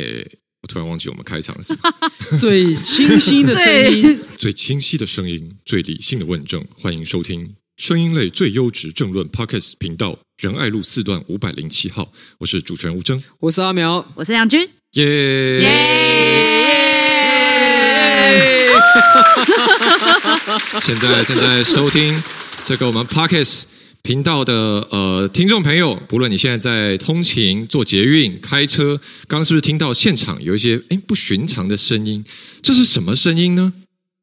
诶，我突然忘记我们开场是什么。最清晰的声音，最清晰的声音，最理性的问政，欢迎收听声音类最优质政论 Podcast 频道仁爱路四段五百零七号。我是主持人吴峥，我是阿苗，我是杨军，耶耶！现在正在收听这个我们 Podcast。频道的呃听众朋友，不论你现在在通勤、坐捷运、开车，刚刚是不是听到现场有一些哎不寻常的声音？这是什么声音呢？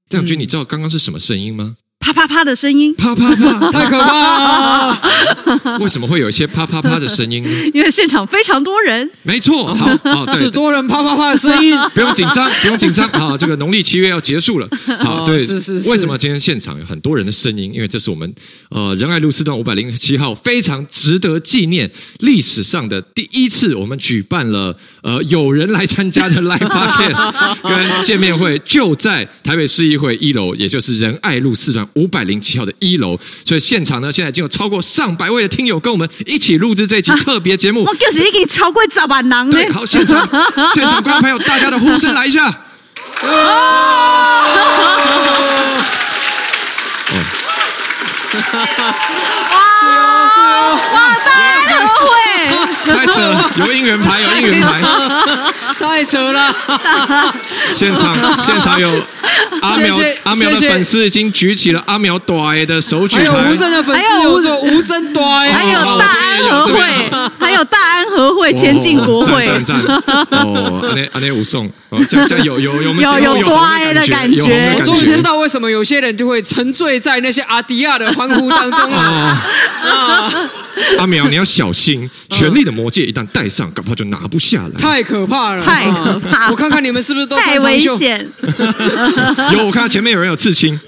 亮君，你知道刚刚是什么声音吗？啪啪啪的声音，啪啪啪，太可怕了！为什么会有一些啪啪啪的声音呢？因为现场非常多人。没错，好哦，对，是多人啪啪啪的声音，不用紧张，不用紧张。好，这个农历七月要结束了。好，对，是是是。为什么今天现场有很多人的声音？因为这是我们呃仁爱路四段五百零七号非常值得纪念历史上的第一次，我们举办了呃有人来参加的 Live Podcast 跟见面会，就在台北市议会一楼，也就是仁爱路四段。五百零七号的一楼，所以现场呢，现在已经有超过上百位的听友跟我们一起录制这一期特别节目。我就是已经超过十万人了。对，好，现场 现场观众朋友，大家的呼声来一下。哦，是哦，是哦，哇，大家都会。太扯了，有应援牌，有应援牌，太扯了。现场现场有阿苗阿苗的粉丝已经举起了阿苗短的手举牌，还有吴峥的粉丝有做吴峥短，还有大安和会，还有大安和会前进国会，赞赞赞哦，阿内阿内武松，这样这样有有有有有短的感觉，我终于知道为什么有些人就会沉醉在那些阿迪亚的欢呼当中了。阿苗，你要小心，权力的魔戒一旦戴上，搞不好就拿不下来。太可怕了，太可怕了！我看看你们是不是都太危险？有，我看到前面有人有刺青。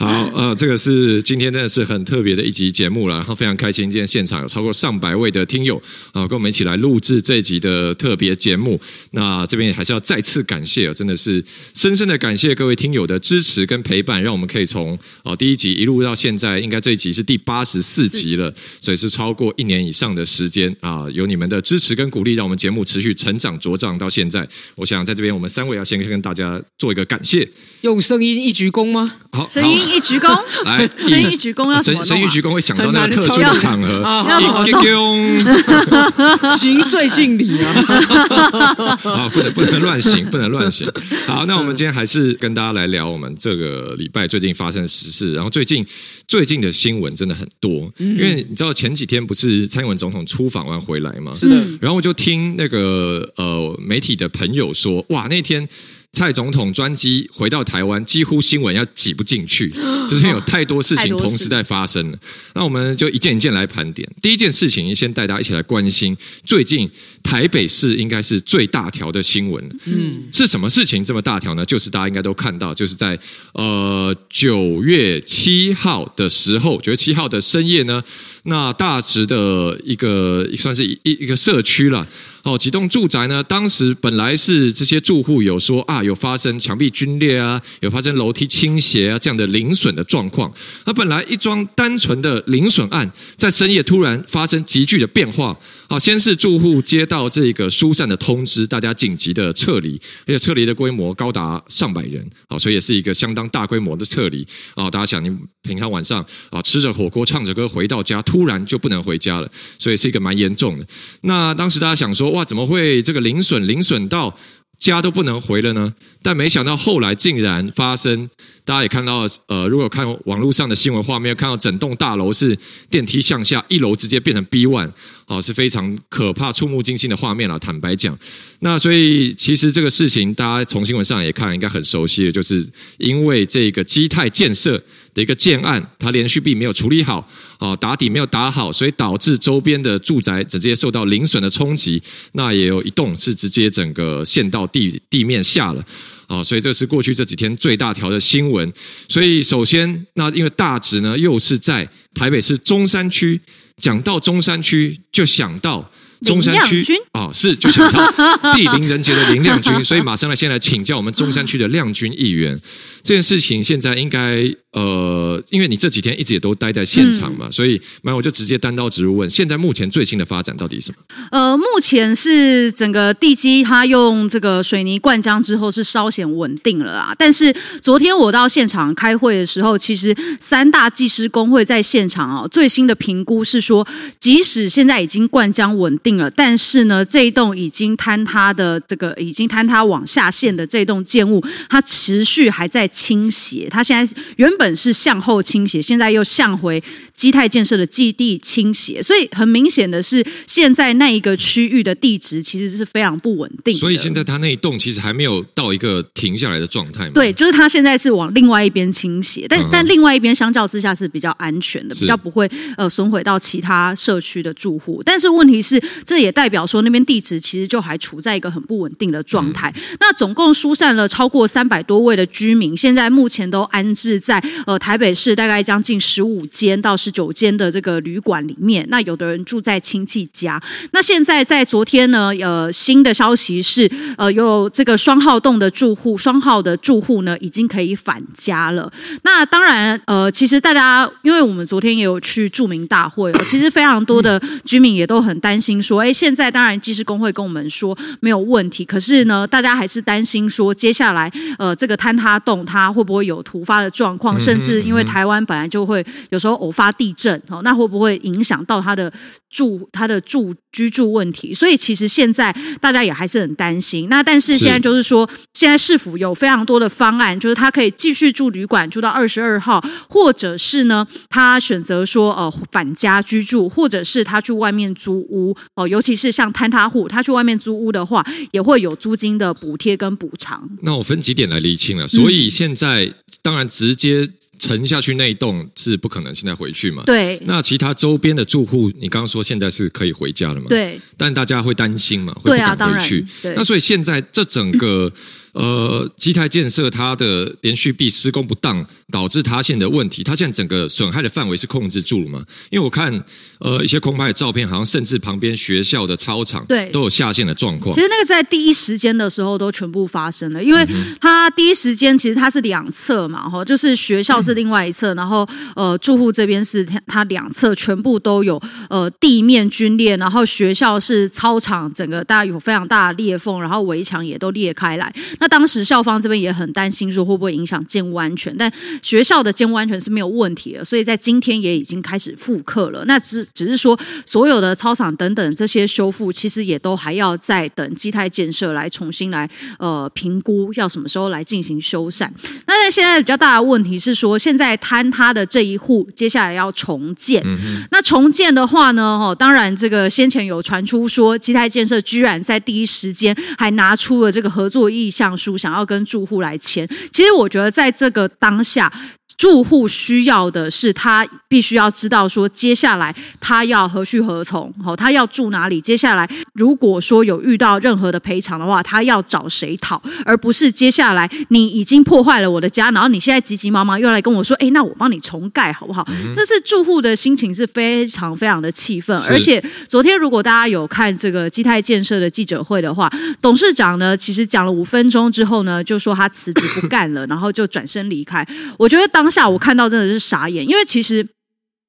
好，呃，这个是今天真的是很特别的一集节目了，然后非常开心，今天现场有超过上百位的听友啊，跟我们一起来录制这一集的特别节目。那这边也还是要再次感谢，真的是深深的感谢各位听友的支持跟陪伴，让我们可以从哦第一集一路到现在，应该这一集是第八。八十四集了，所以是超过一年以上的时间啊！有你们的支持跟鼓励，让我们节目持续成长茁壮到现在。我想在这边，我们三位要先跟大家做一个感谢。用声音一鞠躬吗？好，声音一鞠躬，来，声音一鞠躬要什么？声音一鞠躬会想到那个特殊的场合，一鞠躬，行最敬礼啊！啊，不能不能乱行，不能乱行。好，那我们今天还是跟大家来聊我们这个礼拜最近发生的时事，然后最近最近的新闻真的很。多，因为你知道前几天不是蔡英文总统出访完回来吗？是的，然后我就听那个呃媒体的朋友说，哇，那天蔡总统专机回到台湾，几乎新闻要挤不进去，就是因为有太多事情同时在发生了。那我们就一件一件来盘点。第一件事情，先带大家一起来关心最近。台北市应该是最大条的新闻，嗯，是什么事情这么大条呢？就是大家应该都看到，就是在呃九月七号的时候，九月七号的深夜呢，那大直的一个算是一一个社区了。哦，几栋住宅呢？当时本来是这些住户有说啊，有发生墙壁龟裂啊，有发生楼梯倾斜啊这样的零损的状况。那本来一桩单纯的零损案，在深夜突然发生急剧的变化。好，先是住户接到这个疏散的通知，大家紧急的撤离，而且撤离的规模高达上百人，好，所以也是一个相当大规模的撤离啊。大家想，你平常晚上啊吃着火锅，唱着歌回到家，突然就不能回家了，所以是一个蛮严重的。那当时大家想说，哇，怎么会这个零损零损到家都不能回了呢？但没想到后来竟然发生。大家也看到，呃，如果看网络上的新闻画面，看到整栋大楼是电梯向下，一楼直接变成 B one，哦，是非常可怕、触目惊心的画面了。坦白讲，那所以其实这个事情，大家从新闻上也看，应该很熟悉的，就是因为这个基泰建设的一个建案，它连续壁没有处理好，哦，打底没有打好，所以导致周边的住宅直接受到零损的冲击。那也有一栋是直接整个陷到地地面下了。啊，所以这是过去这几天最大条的新闻。所以首先，那因为大直呢又是在台北市中山区，讲到中山区就想到中山区啊，是就想到地灵人杰的林亮君，所以马上来先来请教我们中山区的亮君议员。这件事情现在应该呃，因为你这几天一直也都待在现场嘛，嗯、所以那我就直接单刀直入问：现在目前最新的发展到底是什么？呃，目前是整个地基它用这个水泥灌浆之后是稍显稳定了啦。但是昨天我到现场开会的时候，其实三大技师工会在现场哦，最新的评估是说，即使现在已经灌浆稳定了，但是呢，这一栋已经坍塌的这个已经坍塌往下陷的这栋建物，它持续还在倾斜。它现在原本是向后倾斜，现在又向回基泰建设的基地倾斜。所以很明显的是，现在那一个区域的地质其实是非常不稳定。所以现在它那一栋其实还没有到一个停下来的状态。对，就是它现在是往另外一边倾斜，但、嗯、但另外一边相较之下是比较安全的，比较不会呃损毁到其他社区的住户。但是问题是，这也代表说那边地质其实就还处在一个很不稳定的状态。嗯、那总共疏散了超过三百多位的居民，现在目前都安置在呃台北市大概将近十五间到十九间的这个旅馆里面。那有的人住在亲戚家。那现在在昨天呢，呃，新的消息是，呃，有这个双号洞的住户，双号的住户呢已经可以返家了。那当然，呃，其实大家因为我们昨天也有去著名大会，其实非常多的居民也都很担心说，哎，现在当然技师工会跟我们说没有问题，可是呢，大家还是担心说接下来，呃，这个坍塌洞它会不会有突发的状况，甚至因为台湾本来就会有时候偶发地震，哦，那会不会影响到他的住他的住居住问题？所以其实现在大家也还是很担心。那但是现在就是说，现在市府有非常多的方案，就是他可以继续住旅馆住到二十二号，或者是呢，他选择说呃返家居住，或者是他去外面租屋哦，尤其是像坍塌户，他去外面租屋的话，也会有租金的补贴跟补偿。那我分几点来厘清了。所以现在、嗯、当然直接。沉下去那一栋是不可能现在回去嘛？对。那其他周边的住户，你刚刚说现在是可以回家了嘛？对。但大家会担心嘛？会不敢回去。对啊，当然。对。那所以现在这整个。呃，基泰建设它的连续壁施工不当，导致塌陷的问题，它现在整个损害的范围是控制住了吗？因为我看呃一些空拍的照片，好像甚至旁边学校的操场对都有下陷的状况。其实那个在第一时间的时候都全部发生了，因为它第一时间其实它是两侧嘛，哈，就是学校是另外一侧，然后呃住户这边是它两侧全部都有呃地面龟裂，然后学校是操场整个大家有非常大的裂缝，然后围墙也都裂开来。那当时校方这边也很担心，说会不会影响建物安全？但学校的建物安全是没有问题的，所以在今天也已经开始复课了。那只只是说，所有的操场等等这些修复，其实也都还要再等基泰建设来重新来呃评估，要什么时候来进行修缮。那在现在比较大的问题是说，现在坍塌的这一户接下来要重建。嗯、那重建的话呢，哦，当然这个先前有传出说，基泰建设居然在第一时间还拿出了这个合作意向书，想要跟住户来签，其实我觉得在这个当下。住户需要的是，他必须要知道说，接下来他要何去何从，好，他要住哪里？接下来如果说有遇到任何的赔偿的话，他要找谁讨？而不是接下来你已经破坏了我的家，然后你现在急急忙忙又来跟我说，哎，那我帮你重盖好不好？嗯、这是住户的心情是非常非常的气愤。而且昨天如果大家有看这个基泰建设的记者会的话，董事长呢其实讲了五分钟之后呢，就说他辞职不干了，然后就转身离开。我觉得当下我看到真的是傻眼，因为其实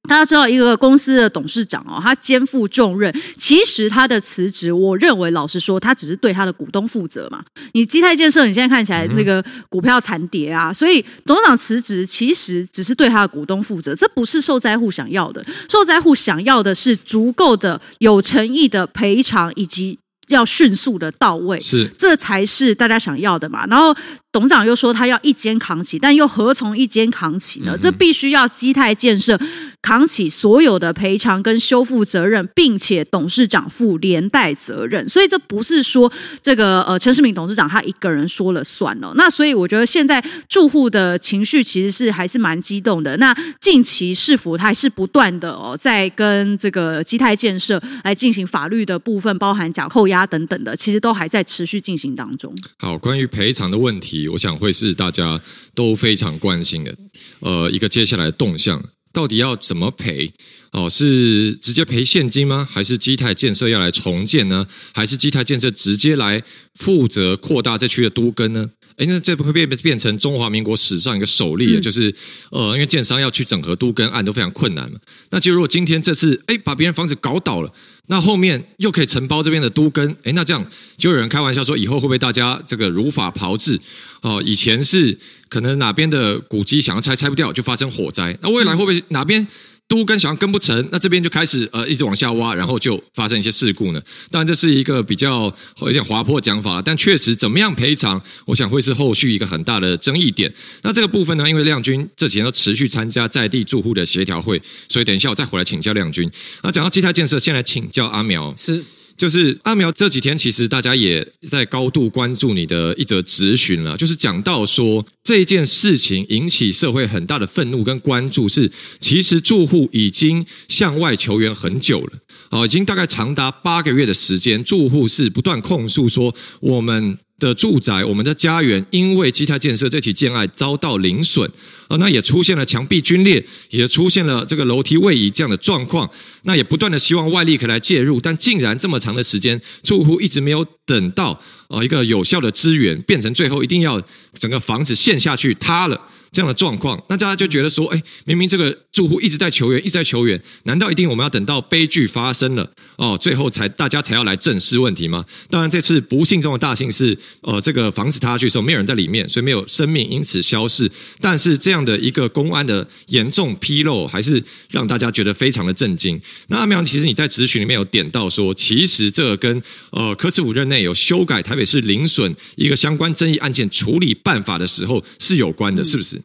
大家知道一个公司的董事长哦，他肩负重任，其实他的辞职，我认为老实说，他只是对他的股东负责嘛。你基泰建设，你现在看起来那个股票惨跌啊，所以董事长辞职其实只是对他的股东负责，这不是受灾户想要的。受灾户想要的是足够的有诚意的赔偿，以及要迅速的到位，是这才是大家想要的嘛。然后。董事长又说他要一肩扛起，但又何从一肩扛起呢？这必须要基泰建设扛起所有的赔偿跟修复责任，并且董事长负连带责任。所以这不是说这个呃陈世敏董事长他一个人说了算了。那所以我觉得现在住户的情绪其实是还是蛮激动的。那近期市府还是不断的哦，在跟这个基泰建设来进行法律的部分，包含假扣押等等的，其实都还在持续进行当中。好，关于赔偿的问题。我想会是大家都非常关心的，呃，一个接下来的动向。到底要怎么赔？哦，是直接赔现金吗？还是基泰建设要来重建呢？还是基泰建设直接来负责扩大这区的都更呢？哎，那这不会变变成中华民国史上一个首例，嗯、就是呃，因为建商要去整合都更案都非常困难嘛。那就如果今天这次哎把别人房子搞倒了，那后面又可以承包这边的都跟，哎，那这样就有人开玩笑说，以后会不会大家这个如法炮制？哦，以前是可能哪边的古迹想要拆拆不掉，就发生火灾，那未来会不会哪边？都跟想要跟不成，那这边就开始呃一直往下挖，然后就发生一些事故呢。当然这是一个比较有点滑坡讲法，但确实怎么样赔偿，我想会是后续一个很大的争议点。那这个部分呢，因为亮君这几天都持续参加在地住户的协调会，所以等一下我再回来请教亮君。那讲到基台建设，先来请教阿苗是。就是阿苗这几天，其实大家也在高度关注你的一则质询了。就是讲到说这件事情引起社会很大的愤怒跟关注，是其实住户已经向外求援很久了，哦，已经大概长达八个月的时间，住户是不断控诉说我们的住宅、我们的家园因为基泰建设这起建案遭到零损。啊，那也出现了墙壁龟裂，也出现了这个楼梯位移这样的状况。那也不断的希望外力可以来介入，但竟然这么长的时间，住户一直没有等到呃一个有效的资源，变成最后一定要整个房子陷下去塌了。这样的状况，那大家就觉得说，哎，明明这个住户一直在求援，一直在求援，难道一定我们要等到悲剧发生了哦，最后才大家才要来正视问题吗？当然，这次不幸中的大幸是，呃，这个房子塌下去的时候没有人在里面，所以没有生命因此消逝。但是这样的一个公安的严重纰漏，还是让大家觉得非常的震惊。那阿苗，其实你在质询里面有点到说，其实这个跟呃柯志武任内有修改台北市零损一个相关争议案件处理办法的时候是有关的，是不是？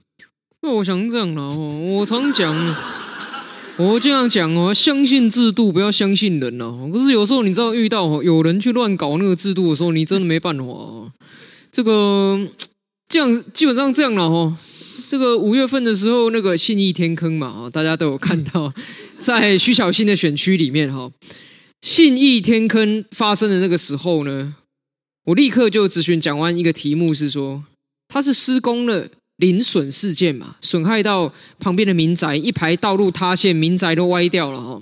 我想这样了哦，我常讲，我这样讲哦，相信制度，不要相信人哦。可是有时候你知道，遇到有人去乱搞那个制度的时候，你真的没办法。这个这样基本上这样了哈。这个五月份的时候，那个信义天坑嘛，大家都有看到，在徐小新的选区里面哈，信义天坑发生的那个时候呢，我立刻就咨询讲完一个题目是说，他是施工了。邻损事件嘛，损害到旁边的民宅，一排道路塌陷，民宅都歪掉了哈。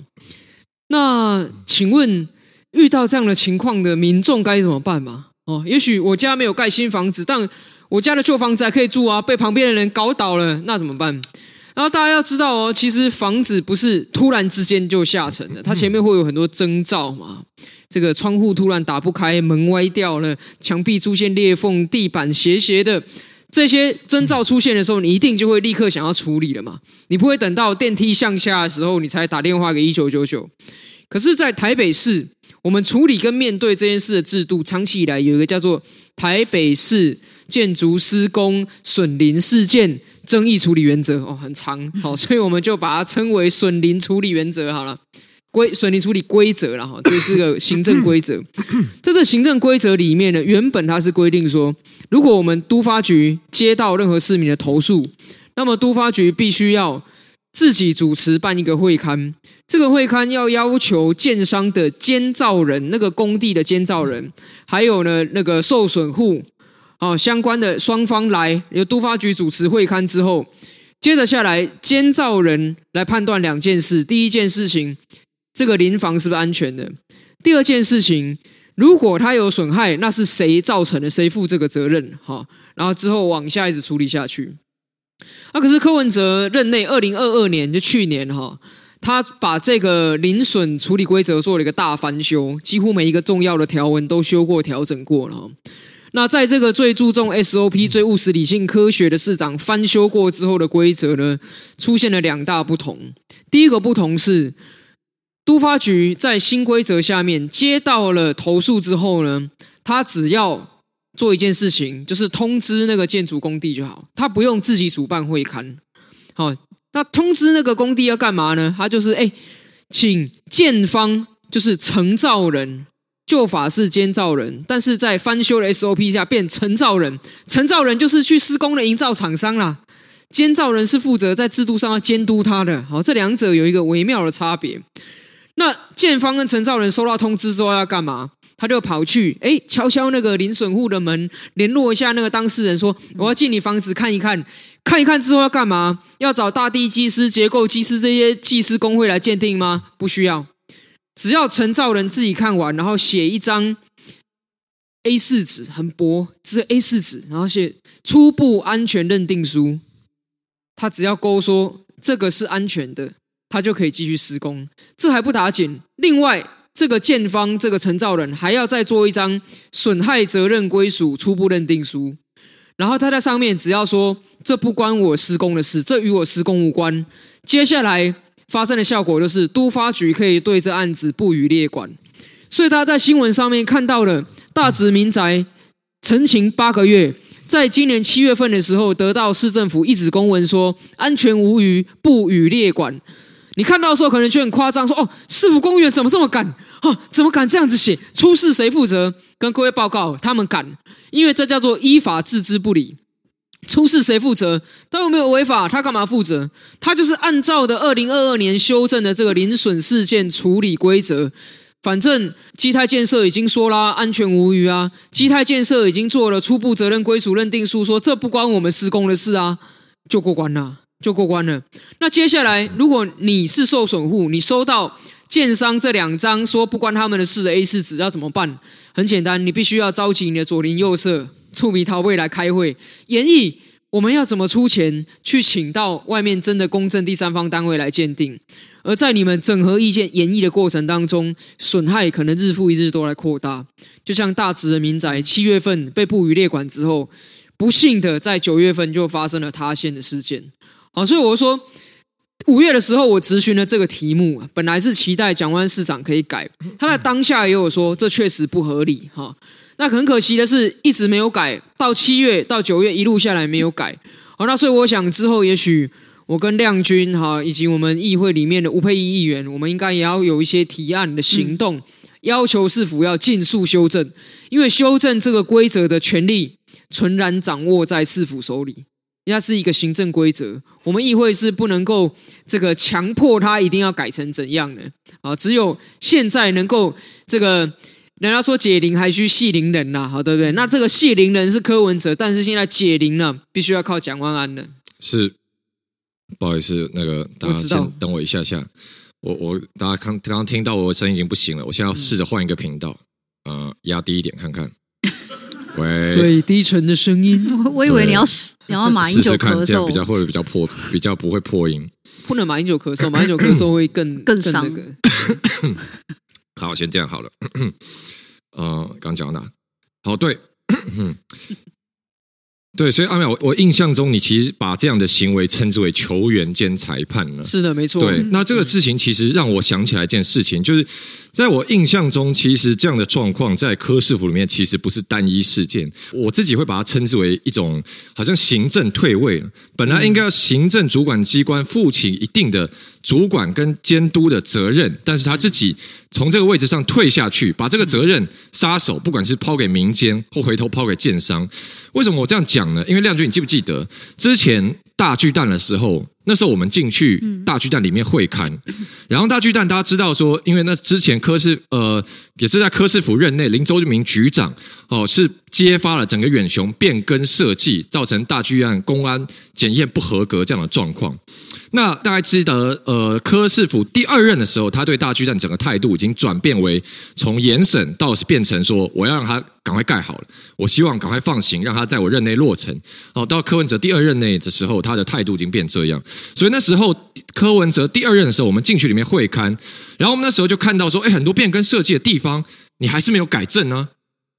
那请问遇到这样的情况的民众该怎么办嘛？哦，也许我家没有盖新房子，但我家的旧房子还可以住啊，被旁边的人搞倒了，那怎么办？然后大家要知道哦，其实房子不是突然之间就下沉的，它前面会有很多征兆嘛。这个窗户突然打不开，门歪掉了，墙壁出现裂缝，地板斜斜的。这些征兆出现的时候，你一定就会立刻想要处理了嘛？你不会等到电梯向下的时候，你才打电话给一九九九。可是，在台北市，我们处理跟面对这件事的制度，长期以来有一个叫做台北市建筑施工损林事件争议处理原则哦，很长，好，所以我们就把它称为损林处理原则好了。规水泥处理规则了哈，这是个行政规则。在这行政规则里面呢，原本它是规定说，如果我们都发局接到任何市民的投诉，那么都发局必须要自己主持办一个会刊。这个会刊要要求建商的监造人，那个工地的监造人，还有呢那个受损户啊相关的双方来，由都发局主持会刊之后，接着下来监造人来判断两件事。第一件事情。这个邻房是不是安全的？第二件事情，如果它有损害，那是谁造成的？谁负这个责任？哈，然后之后往下一直处理下去。啊，可是柯文哲任内，二零二二年就去年哈，他把这个邻损处理规则做了一个大翻修，几乎每一个重要的条文都修过、调整过了。那在这个最注重 SOP、最务实、理性、科学的市长翻修过之后的规则呢，出现了两大不同。第一个不同是。都发局在新规则下面接到了投诉之后呢，他只要做一件事情，就是通知那个建筑工地就好，他不用自己主办会勘。好，那通知那个工地要干嘛呢？他就是哎，请建方就是承造人，旧法是监造人，但是在翻修的 SOP 下变承造人，承造人就是去施工的营造厂商啦，监造人是负责在制度上要监督他的。好，这两者有一个微妙的差别。那建方跟陈兆人收到通知之后要干嘛？他就跑去哎敲敲那个邻损户的门，联络一下那个当事人，说我要进你房子看一看，看一看之后要干嘛？要找大地技师、结构技师这些技师工会来鉴定吗？不需要，只要陈兆人自己看完，然后写一张 A 四纸，很薄，只是 A 四纸，然后写初步安全认定书。他只要勾说这个是安全的，他就可以继续施工。这还不打紧，另外这个建方这个承造人还要再做一张损害责任归属初步认定书，然后他在上面只要说这不关我施工的事，这与我施工无关。接下来发生的效果就是都发局可以对这案子不予列管。所以大家在新闻上面看到了大直民宅陈情八个月。在今年七月份的时候，得到市政府一纸公文说安全无虞，不予列管。你看到的时候可能觉得很夸张，说哦，市府公务员怎么这么敢？哦，怎么敢这样子写？出事谁负责？跟各位报告，他们敢，因为这叫做依法置之不理。出事谁负责？他又没有违法，他干嘛负责？他就是按照的二零二二年修正的这个零损事件处理规则。反正基泰建设已经说啦，安全无虞啊。基泰建设已经做了初步责任归属认定书，说这不关我们施工的事啊，就过关了，就过关了。那接下来，如果你是受损户，你收到建商这两张说不关他们的事的 A 四纸，要怎么办？很简单，你必须要召集你的左邻右舍、厝边头尾来开会，演绎我们要怎么出钱去请到外面真的公正第三方单位来鉴定。而在你们整合意见、演绎的过程当中，损害可能日复一日都来扩大。就像大直的民宅，七月份被不予列管之后，不幸的在九月份就发生了塌陷的事件。好，所以我说，五月的时候我咨询了这个题目，本来是期待蒋万市长可以改，他在当下也有说这确实不合理。哈，那很可惜的是，一直没有改，到七月到九月一路下来没有改。好，那所以我想之后也许。我跟亮君哈，以及我们议会里面的吴佩仪议员，我们应该也要有一些提案的行动，要求市府要尽速修正，因为修正这个规则的权利纯然掌握在市府手里，它是一个行政规则，我们议会是不能够这个强迫他一定要改成怎样的啊，只有现在能够这个，人家说解铃还须系铃人呐，好对不对？那这个系铃人是柯文哲，但是现在解铃呢，必须要靠蒋万安的，是。不好意思，那个大家先等我一下下。我我大家刚刚刚听到我的声音已经不行了，我现在要试着换一个频道，嗯、呃，压低一点看看。喂，最低沉的声音。我以为你要试，你要马英九咳嗽，试试看这样比较会比较破，比较不会破音。不能马英九咳嗽，马英九咳嗽会更 更伤。更那个、好，先这样好了。呃，刚讲到哪？好，对。对，所以阿淼，我我印象中，你其实把这样的行为称之为球员兼裁判了。是的，没错。对，那这个事情其实让我想起来一件事情，就是在我印象中，其实这样的状况在柯市府里面其实不是单一事件。我自己会把它称之为一种好像行政退位，本来应该要行政主管机关负起一定的主管跟监督的责任，但是他自己从这个位置上退下去，把这个责任撒手，不管是抛给民间或回头抛给建商。为什么我这样讲呢？因为亮君，你记不记得之前大巨蛋的时候？那时候我们进去大巨蛋里面会勘，然后大巨蛋大家知道说，因为那之前柯市呃也是在柯市府任内，林周明局长哦是揭发了整个远雄变更设计，造成大巨蛋公安检验不合格这样的状况。那大家记得呃柯市府第二任的时候，他对大巨蛋整个态度已经转变为从严审到是变成说我要让他赶快盖好了，我希望赶快放行，让他在我任内落成。哦，到柯文哲第二任内的时候，他的态度已经变这样。所以那时候柯文哲第二任的时候，我们进去里面会勘，然后我们那时候就看到说，哎，很多变更设计的地方，你还是没有改正呢。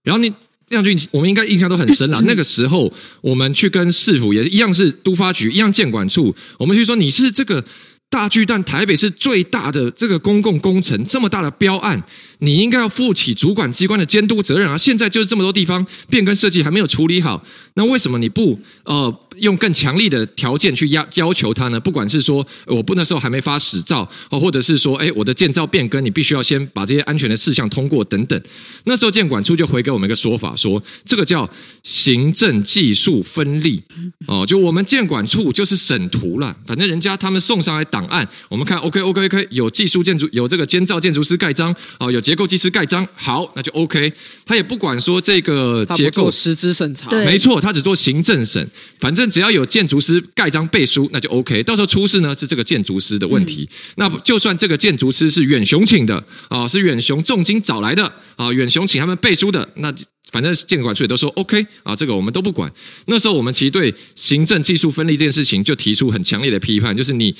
然后你亮君，我们应该印象都很深了。那个时候我们去跟市府也一样是都发局，一样建管处，我们去说你是这个大巨蛋，台北市最大的这个公共工程，这么大的标案。你应该要负起主管机关的监督责任啊！现在就是这么多地方变更设计还没有处理好，那为什么你不呃用更强力的条件去要要求他呢？不管是说我不那时候还没发始照哦，或者是说哎我的建造变更你必须要先把这些安全的事项通过等等。那时候建管处就回给我们一个说法，说这个叫行政技术分立哦，就我们建管处就是审图了，反正人家他们送上来档案，我们看 OK OK OK 有技术建筑有这个监造建筑师盖章哦有。结构技师盖章，好，那就 OK。他也不管说这个结构实质审查，没错，他只做行政审，反正只要有建筑师盖章背书，那就 OK。到时候出事呢是这个建筑师的问题。嗯、那就算这个建筑师是远雄请的啊，是远雄重金找来的啊，远雄请他们背书的，那反正监管处也都说 OK 啊，这个我们都不管。那时候我们其实对行政技术分立这件事情就提出很强烈的批判，就是你。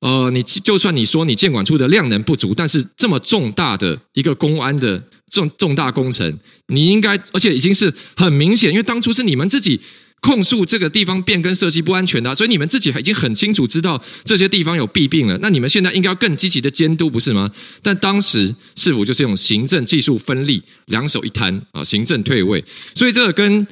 呃，你就算你说你监管处的量能不足，但是这么重大的一个公安的重重大工程，你应该，而且已经是很明显，因为当初是你们自己控诉这个地方变更设计不安全的，所以你们自己已经很清楚知道这些地方有弊病了。那你们现在应该要更积极的监督，不是吗？但当时市府就是用行政技术分立，两手一摊啊，行政退位，所以这个跟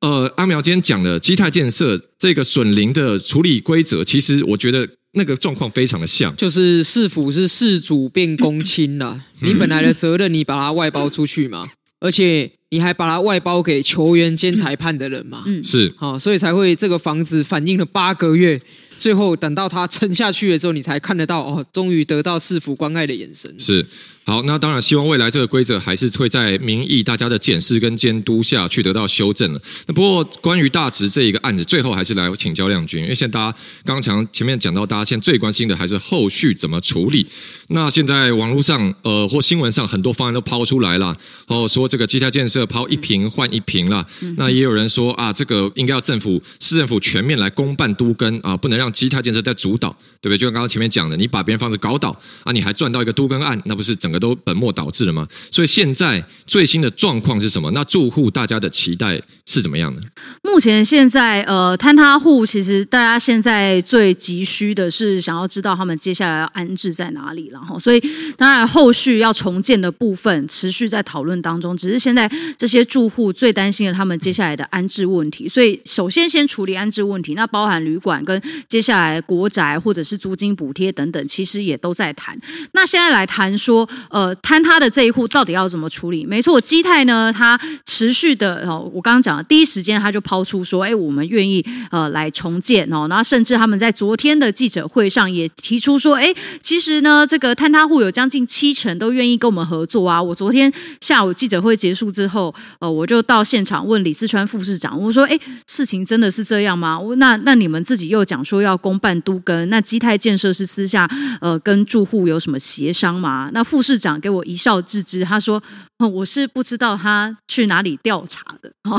呃阿苗今天讲的基泰建设这个损林的处理规则，其实我觉得。那个状况非常的像，就是市府是事主变公亲了。你本来的责任，你把它外包出去嘛，而且你还把它外包给球员兼裁判的人嘛，嗯，是，好，所以才会这个房子反映了八个月，最后等到它沉下去了之后，你才看得到哦，终于得到市府关爱的眼神，是。好，那当然希望未来这个规则还是会在民意大家的检视跟监督下去得到修正了。那不过关于大直这一个案子，最后还是来请教亮君，因为现在大家刚才前面讲到，大家现在最关心的还是后续怎么处理。那现在网络上呃或新闻上很多方案都抛出来了，哦说这个基泰建设抛一坪换一坪了。那也有人说啊，这个应该要政府市政府全面来公办都跟啊，不能让基泰建设再主导，对不对？就像刚刚前面讲的，你把别人房子搞倒啊，你还赚到一个都跟案，那不是整都本末倒置了吗？所以现在最新的状况是什么？那住户大家的期待是怎么样的？目前现在呃，坍塌户其实大家现在最急需的是想要知道他们接下来要安置在哪里，然后所以当然后续要重建的部分持续在讨论当中。只是现在这些住户最担心的他们接下来的安置问题，所以首先先处理安置问题，那包含旅馆跟接下来国宅或者是租金补贴等等，其实也都在谈。那现在来谈说呃。坍塌的这一户到底要怎么处理？没错，基泰呢，它持续的哦，我刚刚讲的第一时间他就抛出说，哎，我们愿意呃来重建哦，那甚至他们在昨天的记者会上也提出说，哎，其实呢，这个坍塌户有将近七成都愿意跟我们合作啊。我昨天下午记者会结束之后，呃，我就到现场问李四川副市长，我说，哎，事情真的是这样吗？我那那你们自己又讲说要公办都跟，那基泰建设是私下呃跟住户有什么协商吗？那副市市长给我。一笑置之，他说。我是不知道他去哪里调查的，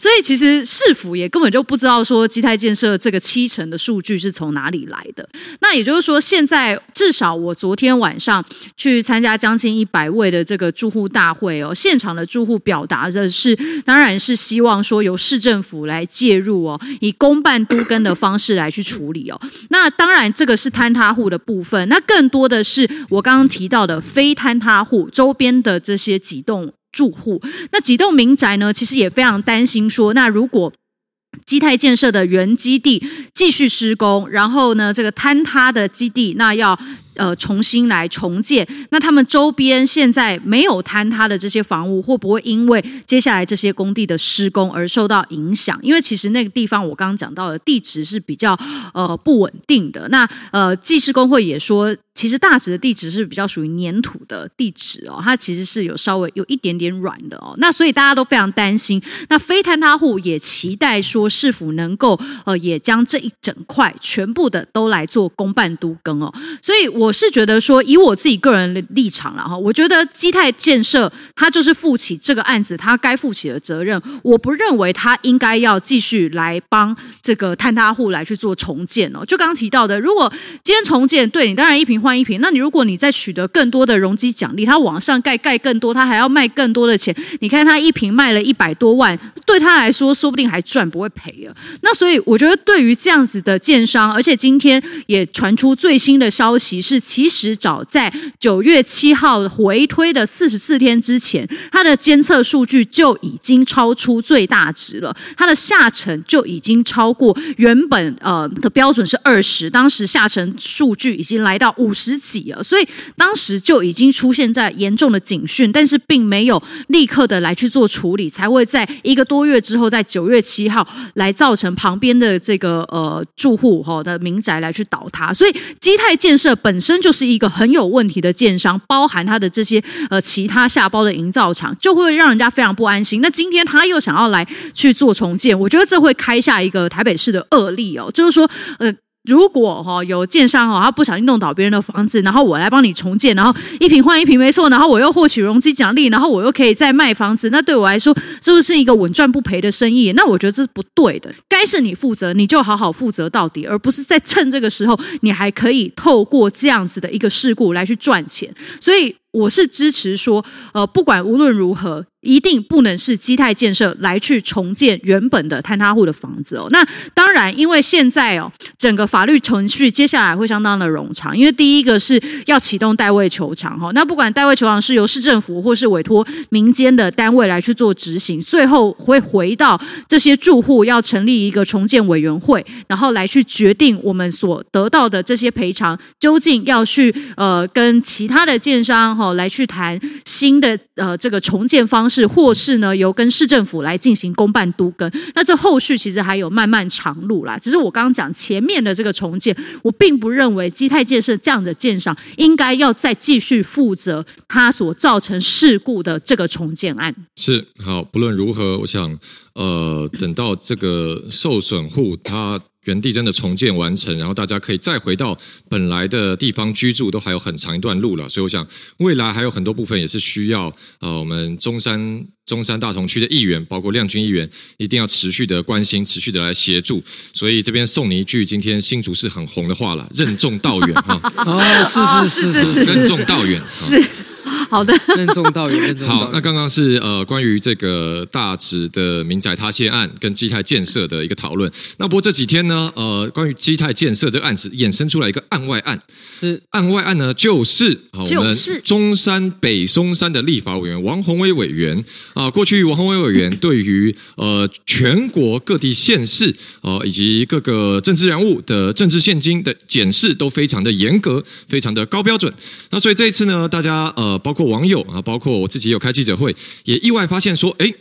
所以其实市府也根本就不知道说基泰建设这个七成的数据是从哪里来的。那也就是说，现在至少我昨天晚上去参加将近一百位的这个住户大会哦，现场的住户表达的是，当然是希望说由市政府来介入哦，以公办都更的方式来去处理哦。那当然这个是坍塌户的部分，那更多的是我刚刚提到的非坍塌户周边的这些。几栋住户，那几栋民宅呢？其实也非常担心说，那如果基泰建设的原基地继续施工，然后呢，这个坍塌的基地，那要。呃，重新来重建，那他们周边现在没有坍塌的这些房屋，会不会因为接下来这些工地的施工而受到影响？因为其实那个地方我刚刚讲到的地质是比较呃不稳定的。那呃，技师工会也说，其实大直的地质是比较属于黏土的地质哦，它其实是有稍微有一点点软的哦。那所以大家都非常担心。那非坍塌户也期待说，是否能够呃也将这一整块全部的都来做公办都更哦。所以。我我是觉得说，以我自己个人的立场了哈，我觉得基泰建设他就是负起这个案子他该负起的责任，我不认为他应该要继续来帮这个坍塌户来去做重建哦。就刚刚提到的，如果今天重建，对你当然一瓶换一瓶，那你如果你再取得更多的容积奖励，他往上盖盖更多，他还要卖更多的钱，你看他一瓶卖了一百多万，对他来说说不定还赚不会赔啊。那所以我觉得对于这样子的建商，而且今天也传出最新的消息是。是，其实早在九月七号回推的四十四天之前，它的监测数据就已经超出最大值了。它的下沉就已经超过原本呃的标准是二十，当时下沉数据已经来到五十几了，所以当时就已经出现在严重的警讯，但是并没有立刻的来去做处理，才会在一个多月之后，在九月七号来造成旁边的这个呃住户哈的民宅来去倒塌。所以基泰建设本身就是一个很有问题的建商，包含他的这些呃其他下包的营造厂，就会让人家非常不安心。那今天他又想要来去做重建，我觉得这会开下一个台北市的恶例哦，就是说呃。如果哈有建商哈，他不小心弄倒别人的房子，然后我来帮你重建，然后一坪换一坪没错，然后我又获取容积奖励，然后我又可以再卖房子，那对我来说是不是一个稳赚不赔的生意？那我觉得这是不对的，该是你负责，你就好好负责到底，而不是在趁这个时候，你还可以透过这样子的一个事故来去赚钱。所以我是支持说，呃，不管无论如何。一定不能是基泰建设来去重建原本的坍塌户的房子哦。那当然，因为现在哦，整个法律程序接下来会相当的冗长。因为第一个是要启动代位求偿哈，那不管代位求偿是由市政府或是委托民间的单位来去做执行，最后会回到这些住户要成立一个重建委员会，然后来去决定我们所得到的这些赔偿究竟要去呃跟其他的建商哈来去谈新的呃这个重建方式。是，或是呢，由跟市政府来进行公办都更，那这后续其实还有漫漫长路啦。只是我刚刚讲前面的这个重建，我并不认为基泰建设这样的建商应该要再继续负责他所造成事故的这个重建案。是，好，不论如何，我想，呃，等到这个受损户他。原地真的重建完成，然后大家可以再回到本来的地方居住，都还有很长一段路了。所以我想，未来还有很多部分也是需要呃，我们中山中山大同区的议员，包括亮君议员，一定要持续的关心，持续的来协助。所以这边送你一句今天新竹市很红的话了：任重道远哈。哦，是是是是，任重道远是。好的，任重道远，任重道远。好，那刚刚是呃关于这个大直的民宅塌陷案跟基泰建设的一个讨论。那不过这几天呢，呃，关于基泰建设这个案子衍生出来一个案外案，是案外案呢，就是我们中山北松山的立法委员王宏威委员啊、呃，过去王宏威委员对于呃全国各地县市呃以及各个政治人物的政治现金的检视都非常的严格，非常的高标准。那所以这一次呢，大家呃包括网友啊，包括我自己有开记者会，也意外发现说，哎，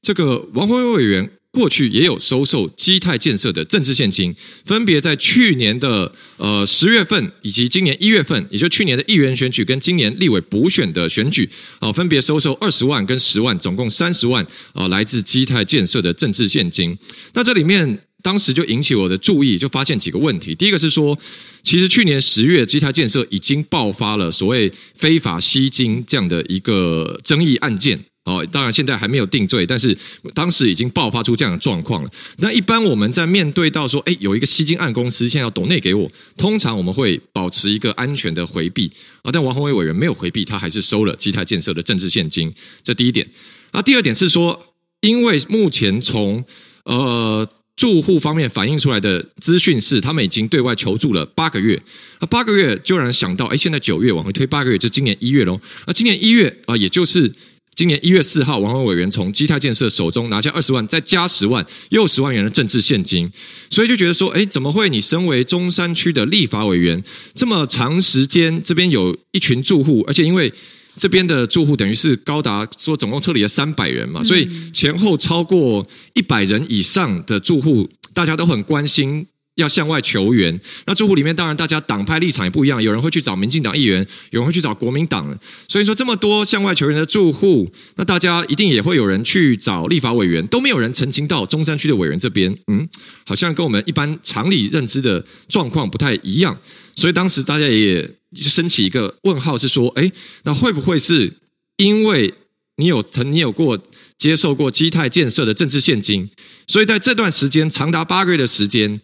这个王鸿薇委员过去也有收受基泰建设的政治献金，分别在去年的呃十月份以及今年一月份，也就去年的议员选举跟今年立委补选的选举，啊，分别收受二十万跟十万，总共三十万啊，来自基泰建设的政治献金。那这里面当时就引起我的注意，就发现几个问题。第一个是说，其实去年十月，基泰建设已经爆发了所谓非法吸金这样的一个争议案件。哦，当然现在还没有定罪，但是当时已经爆发出这样的状况了。那一般我们在面对到说，哎，有一个吸金案公司现在要抖内给我，通常我们会保持一个安全的回避啊。但王鸿薇委员没有回避，他还是收了基泰建设的政治献金，这第一点。啊，第二点是说，因为目前从呃住户方面反映出来的资讯是，他们已经对外求助了八个月，啊，八个月就让人想到，哎，现在九月往回推八个月，就今年一月喽。那今年一月啊，也就是。今年一月四号，王委员从基泰建设手中拿下二十万，再加十万，又十万元的政治现金，所以就觉得说，哎，怎么会？你身为中山区的立法委员，这么长时间，这边有一群住户，而且因为这边的住户等于是高达说总共撤离了三百人嘛，所以前后超过一百人以上的住户，大家都很关心。要向外求援，那住户里面当然大家党派立场也不一样，有人会去找民进党议员，有人会去找国民党。所以说这么多向外求援的住户，那大家一定也会有人去找立法委员，都没有人澄清到中山区的委员这边，嗯，好像跟我们一般常理认知的状况不太一样。所以当时大家也升起一个问号，是说，哎，那会不会是因为你有曾你有过接受过基泰建设的政治献金，所以在这段时间长达八个月的时间。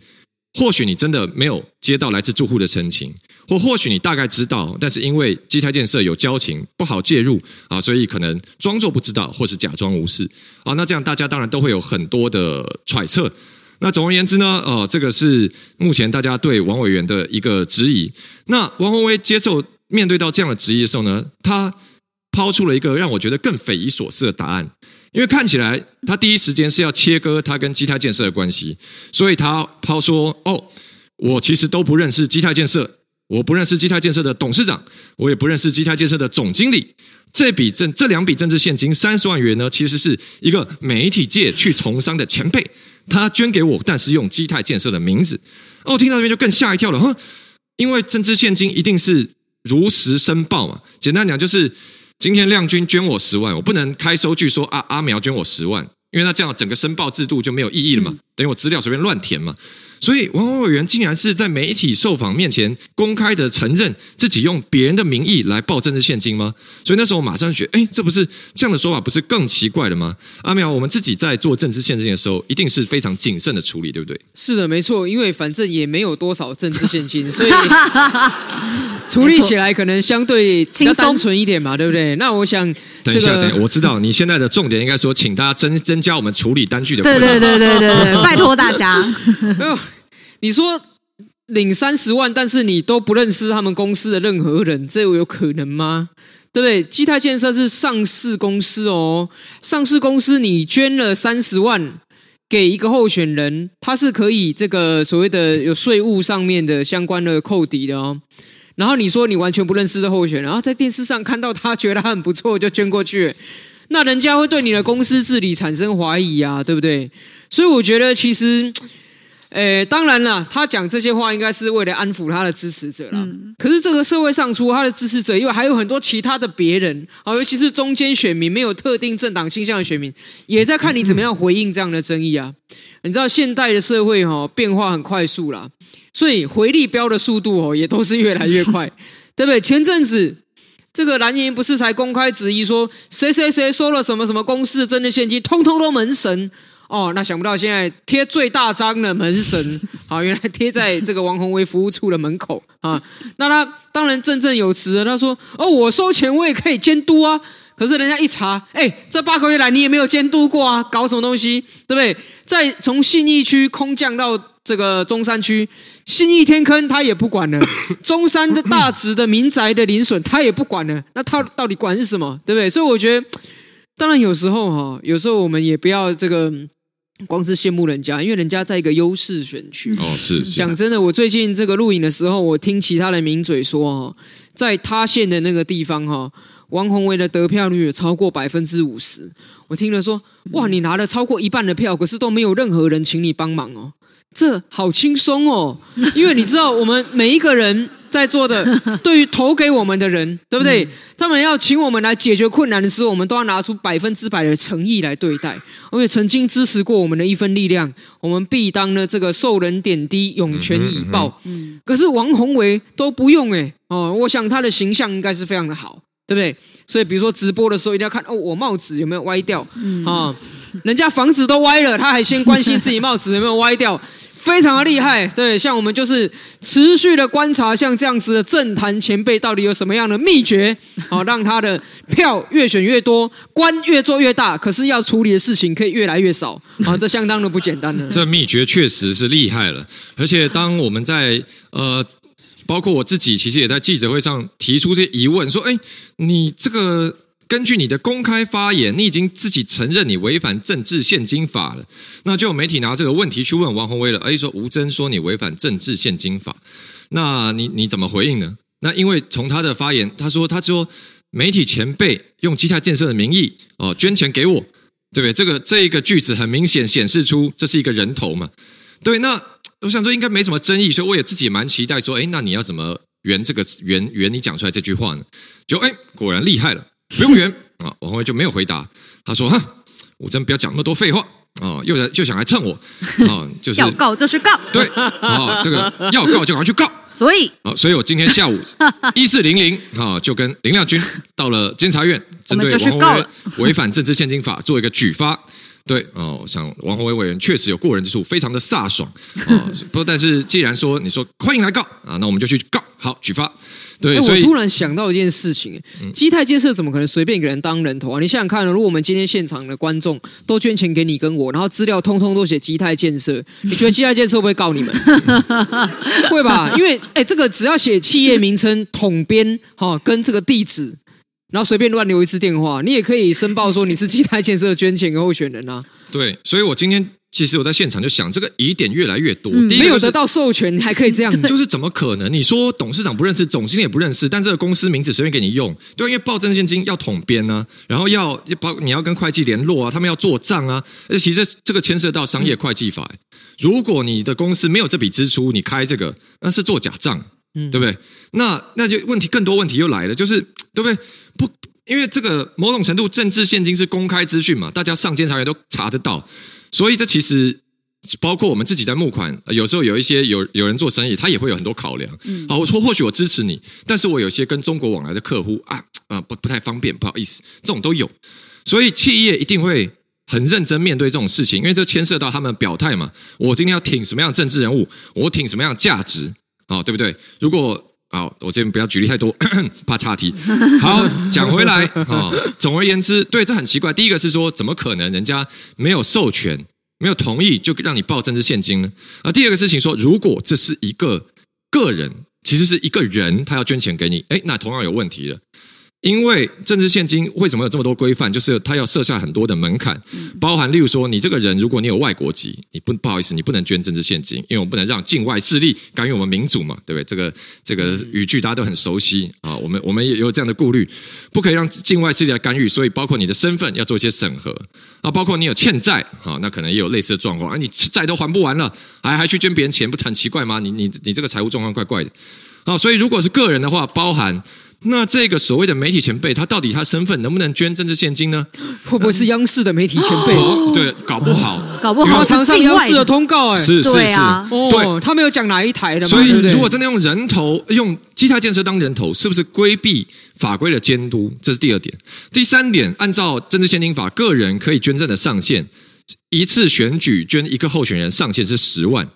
或许你真的没有接到来自住户的陈情，或或许你大概知道，但是因为基泰建设有交情，不好介入啊，所以可能装作不知道，或是假装无视啊。那这样大家当然都会有很多的揣测。那总而言之呢，呃，这个是目前大家对王委员的一个质疑。那王鸿薇接受面对到这样的质疑的时候呢，他抛出了一个让我觉得更匪夷所思的答案。因为看起来他第一时间是要切割他跟基泰建设的关系，所以他抛说：“哦，我其实都不认识基泰建设，我不认识基泰建设的董事长，我也不认识基泰建设的总经理。这笔政这两笔政治现金三十万元呢，其实是一个媒体界去从商的前辈，他捐给我，但是用基泰建设的名字。哦，听到这边就更吓一跳了，哼。”因为政治现金一定是如实申报嘛。简单讲就是，今天亮君捐我十万，我不能开收据说啊阿苗捐我十万，因为那这样整个申报制度就没有意义了嘛，等于我资料随便乱填嘛。所以王委员竟然是在媒体受访面前公开的承认自己用别人的名义来报政治现金吗？所以那时候我马上觉得，哎，这不是这样的说法，不是更奇怪了吗？阿苗，我们自己在做政治现金的时候，一定是非常谨慎的处理，对不对？是的，没错，因为反正也没有多少政治现金，所以 处理起来可能相对比较单纯一点嘛，对不对？那我想，等一下，等一下，我知道你现在的重点应该说，请大家增增加我们处理单据的。对对对对对对，拜托大家。没有。你说领三十万，但是你都不认识他们公司的任何人，这有可能吗？对不对？基泰建设是上市公司哦，上市公司你捐了三十万给一个候选人，他是可以这个所谓的有税务上面的相关的扣抵的哦。然后你说你完全不认识的候选人，然后在电视上看到他觉得他很不错，就捐过去，那人家会对你的公司治理产生怀疑啊，对不对？所以我觉得其实。诶，当然了，他讲这些话应该是为了安抚他的支持者啦。嗯、可是这个社会上除了他的支持者，以外还有很多其他的别人，啊，尤其是中间选民没有特定政党倾向的选民，也在看你怎么样回应这样的争议啊。你知道现代的社会哈变化很快速啦，所以回力标的速度哦也都是越来越快，对不对？前阵子这个蓝营不是才公开质疑说谁谁谁收了什么什么公司的政治献金，通通都门神。哦，那想不到现在贴最大张的门神，好，原来贴在这个王宏威服务处的门口啊。那他当然振振有词，他说：“哦，我收钱我也可以监督啊。”可是人家一查，哎，这八个月来你也没有监督过啊，搞什么东西，对不对？再从信义区空降到这个中山区，新义天坑他也不管了，中山的大直的民宅的林损他也不管了，那他到底管是什么，对不对？所以我觉得，当然有时候哈，有时候我们也不要这个。光是羡慕人家，因为人家在一个优势选区。哦，是。讲真的，我最近这个录影的时候，我听其他的名嘴说，哦，在他县的那个地方，哈，王宏维的得票率有超过百分之五十。我听了说，哇，你拿了超过一半的票，可是都没有任何人请你帮忙哦，这好轻松哦。因为你知道，我们每一个人。在座的，对于投给我们的人，对不对？嗯、他们要请我们来解决困难的时候，我们都要拿出百分之百的诚意来对待。而且曾经支持过我们的一份力量，我们必当呢这个受人点滴，涌泉以报。嗯，可是王鸿薇都不用哎哦，我想他的形象应该是非常的好，对不对？所以比如说直播的时候，一定要看哦，我帽子有没有歪掉啊？嗯哦、人家房子都歪了，他还先关心自己帽子有没有歪掉。非常的厉害，对，像我们就是持续的观察，像这样子的政坛前辈到底有什么样的秘诀，好 让他的票越选越多，官越做越大，可是要处理的事情可以越来越少，啊，这相当的不简单了。这秘诀确实是厉害了，而且当我们在呃，包括我自己，其实也在记者会上提出这些疑问，说，哎，你这个。根据你的公开发言，你已经自己承认你违反政治献金法了。那就有媒体拿这个问题去问王宏威了。哎，说吴峥说你违反政治献金法，那你你怎么回应呢？那因为从他的发言，他说他说媒体前辈用基泰建设的名义哦捐钱给我，对不对？这个这一个句子很明显显示出这是一个人头嘛。对，那我想说应该没什么争议，所以我也自己蛮期待说，哎，那你要怎么圆这个圆圆你讲出来这句话呢？就哎，果然厉害了。不用圆啊，王鸿薇就没有回答。他说：“哈，我真不要讲那么多废话啊，又来就想来蹭我啊，就是要告就是告，对啊，这个要告就赶快去告。所以啊，所以我今天下午 一四零零啊，就跟林亮君到了监察院，针对王鸿薇 违反政治献金法做一个举发。对哦，想王宏伟委员确实有过人之处，非常的飒爽啊。不过，但是既然说你说欢迎来告啊，那我们就去告，好举发。”对，我突然想到一件事情，基泰建设怎么可能随便一个人当人头啊？你想想看，如果我们今天现场的观众都捐钱给你跟我，然后资料通通都写基泰建设，你觉得 基泰建设会不会告你们？会吧？因为哎，这个只要写企业名称、统编哈，跟这个地址，然后随便乱留一次电话，你也可以申报说你是基泰建设捐钱的候选人啊。对，所以我今天。其实我在现场就想，这个疑点越来越多。没有得到授权，你还可以这样，就是怎么可能？你说董事长不认识，总经理也不认识，但这个公司名字随便给你用，对，因为报证现金要统编呢、啊，然后要包你要跟会计联络啊，他们要做账啊，而其实这个牵涉到商业会计法。如果你的公司没有这笔支出，你开这个那是做假账。嗯，对不对？那那就问题更多问题又来了，就是对不对？不，因为这个某种程度政治现金是公开资讯嘛，大家上监察院都查得到，所以这其实包括我们自己在募款，有时候有一些有有人做生意，他也会有很多考量。嗯，好，我说或许我支持你，但是我有些跟中国往来的客户啊啊不不太方便，不好意思，这种都有，所以企业一定会。很认真面对这种事情，因为这牵涉到他们表态嘛。我今天要挺什么样的政治人物，我挺什么样的价值啊，对不对？如果好，我这边不要举例太多，怕岔题。好，讲回来 啊，总而言之，对，这很奇怪。第一个是说，怎么可能人家没有授权、没有同意就让你报政治献金呢？啊，第二个事情说，如果这是一个个人，其实是一个人，他要捐钱给你，哎，那同样有问题的。因为政治现金为什么有这么多规范？就是他要设下很多的门槛，包含例如说，你这个人如果你有外国籍，你不不好意思，你不能捐政治现金，因为我们不能让境外势力干预我们民主嘛，对不对？这个这个语句大家都很熟悉啊，我们我们也有这样的顾虑，不可以让境外势力来干预，所以包括你的身份要做一些审核啊，包括你有欠债啊，那可能也有类似的状况啊，你债都还不完了，还还去捐别人钱，不很奇怪吗？你你你这个财务状况怪怪的啊，所以如果是个人的话，包含。那这个所谓的媒体前辈，他到底他身份能不能捐政治献金呢？会不会是央视的媒体前辈？哦、对，搞不好，搞不好常上央视的通告、欸，哎，是是是，对、他没有讲哪一台的嘛。所以，如果真的用人头，用基泰建设当人头，是不是规避法规的监督？这是第二点。第三点，按照政治献金法，个人可以捐赠的上限，一次选举捐一个候选人上限是十万，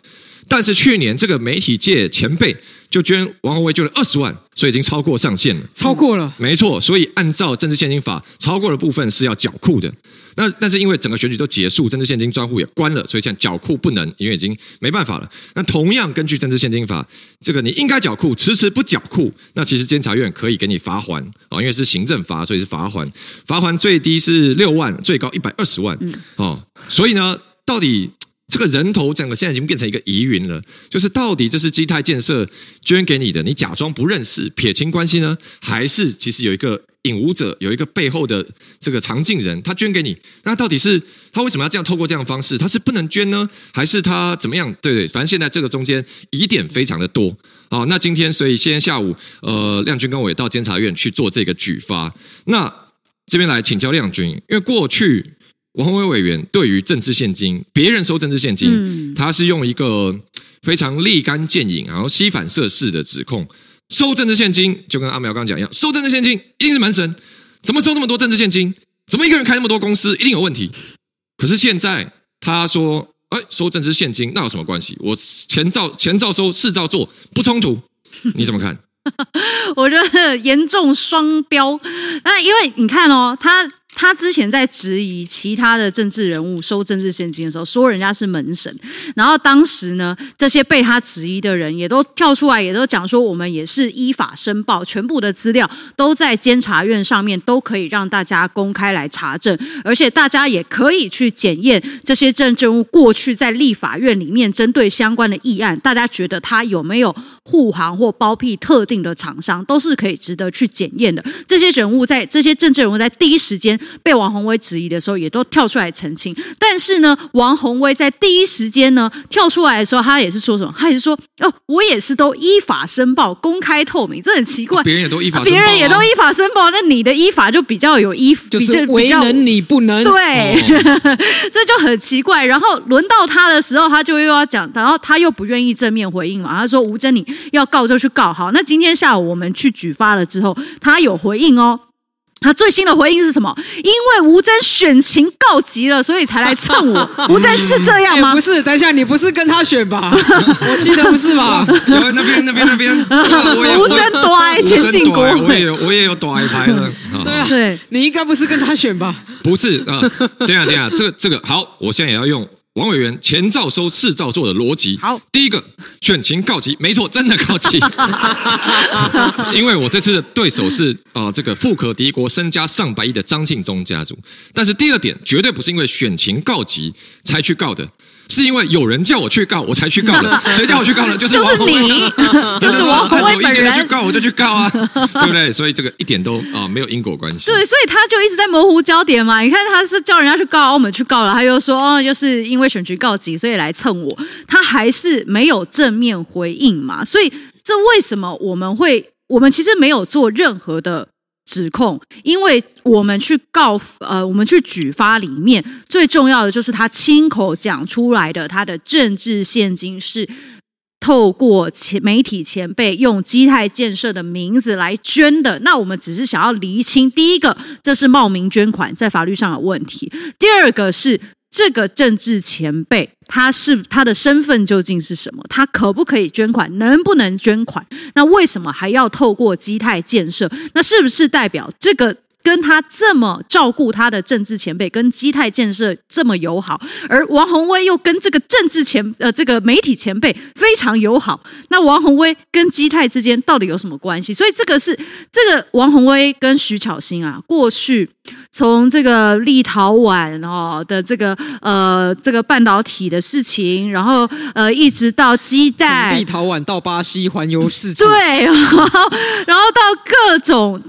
但是去年这个媒体界前辈。就捐王宏威捐了二十万，所以已经超过上限了。超过了，没错。所以按照政治献金法，超过的部分是要缴库的。那但是因为整个选举都结束，政治献金专户也关了，所以现在缴库不能，因为已经没办法了。那同样根据政治献金法，这个你应该缴库，迟迟不缴库，那其实监察院可以给你罚还啊，因为是行政罚，所以是罚还。罚还最低是六万，最高一百二十万。哦，所以呢，到底？这个人头整个现在已经变成一个疑云了，就是到底这是基泰建设捐给你的，你假装不认识撇清关系呢，还是其实有一个引武者，有一个背后的这个藏镜人，他捐给你，那到底是他为什么要这样透过这样的方式？他是不能捐呢，还是他怎么样？对对，反正现在这个中间疑点非常的多。好，那今天所以今天下午，呃，亮君跟我也到监察院去做这个举发，那这边来请教亮君，因为过去。王宏伟委员对于政治献金，别人收政治献金，嗯，他是用一个非常立竿见影，然后吸反射式的指控，收政治献金就跟阿苗刚刚讲一样，收政治献金一定是门神，怎么收那么多政治献金？怎么一个人开那么多公司，一定有问题？可是现在他说，哎，收政治献金那有什么关系？我钱照钱照收，事照做，不冲突，你怎么看？我觉得严重双标。那因为你看哦，他。他之前在质疑其他的政治人物收政治现金的时候，说人家是门神，然后当时呢，这些被他质疑的人也都跳出来，也都讲说我们也是依法申报，全部的资料都在监察院上面，都可以让大家公开来查证，而且大家也可以去检验这些政治人物过去在立法院里面针对相关的议案，大家觉得他有没有护航或包庇特定的厂商，都是可以值得去检验的。这些人物在这些政治人物在第一时间。被王宏威质疑的时候，也都跳出来澄清。但是呢，王宏威在第一时间呢跳出来的时候，他也是说什么？他也是说：“哦，我也是都依法申报，公开透明。”这很奇怪，别人也都依法申报，别人也都依法申报，那你的依法就比较有依，就是为能你不能，对，这就很奇怪。然后轮到他的时候，他就又要讲，然后他又不愿意正面回应嘛。他说：“吴峥，你要告就去告。”好，那今天下午我们去举发了之后，他有回应哦。他最新的回应是什么？因为吴峥选情告急了，所以才来蹭我。吴峥是这样吗？欸、不是，等一下，你不是跟他选吧？我记得不是吧？那边那边那边，吴峥夺前进国，我也有我也有夺一排的。对啊，对，你应该不是跟他选吧？不是啊，这样这样，这个这个好，我现在也要用。王委员前照收，次照做的逻辑。好，第一个选情告急，没错，真的告急。因为我这次的对手是啊、呃，这个富可敌国、身家上百亿的张庆忠家族。但是第二点，绝对不是因为选情告急才去告的。是因为有人叫我去告，我才去告的。谁叫我去告呢？就是王鸿薇，就是王鸿薇 本人。去告我就去告啊，对不对？所以这个一点都啊没有因果关系。对，所以他就一直在模糊焦点嘛。你看他是叫人家去告，我们去告了，他又说哦，就是因为选举告急，所以来蹭我。他还是没有正面回应嘛。所以这为什么我们会？我们其实没有做任何的指控，因为我们去告呃，我们去举发里面最重要的就是他亲口讲出来的，他的政治献金是透过前媒体前辈用基泰建设的名字来捐的。那我们只是想要厘清，第一个，这是冒名捐款，在法律上有问题；第二个是。这个政治前辈，他是他的身份究竟是什么？他可不可以捐款？能不能捐款？那为什么还要透过基泰建设？那是不是代表这个？跟他这么照顾他的政治前辈，跟基泰建设这么友好，而王宏威又跟这个政治前呃这个媒体前辈非常友好，那王宏威跟基泰之间到底有什么关系？所以这个是这个王宏威跟徐巧芯啊，过去从这个立陶宛哦的这个呃这个半导体的事情，然后呃一直到基泰，立陶宛到巴西环游世界，对，然后然后到各种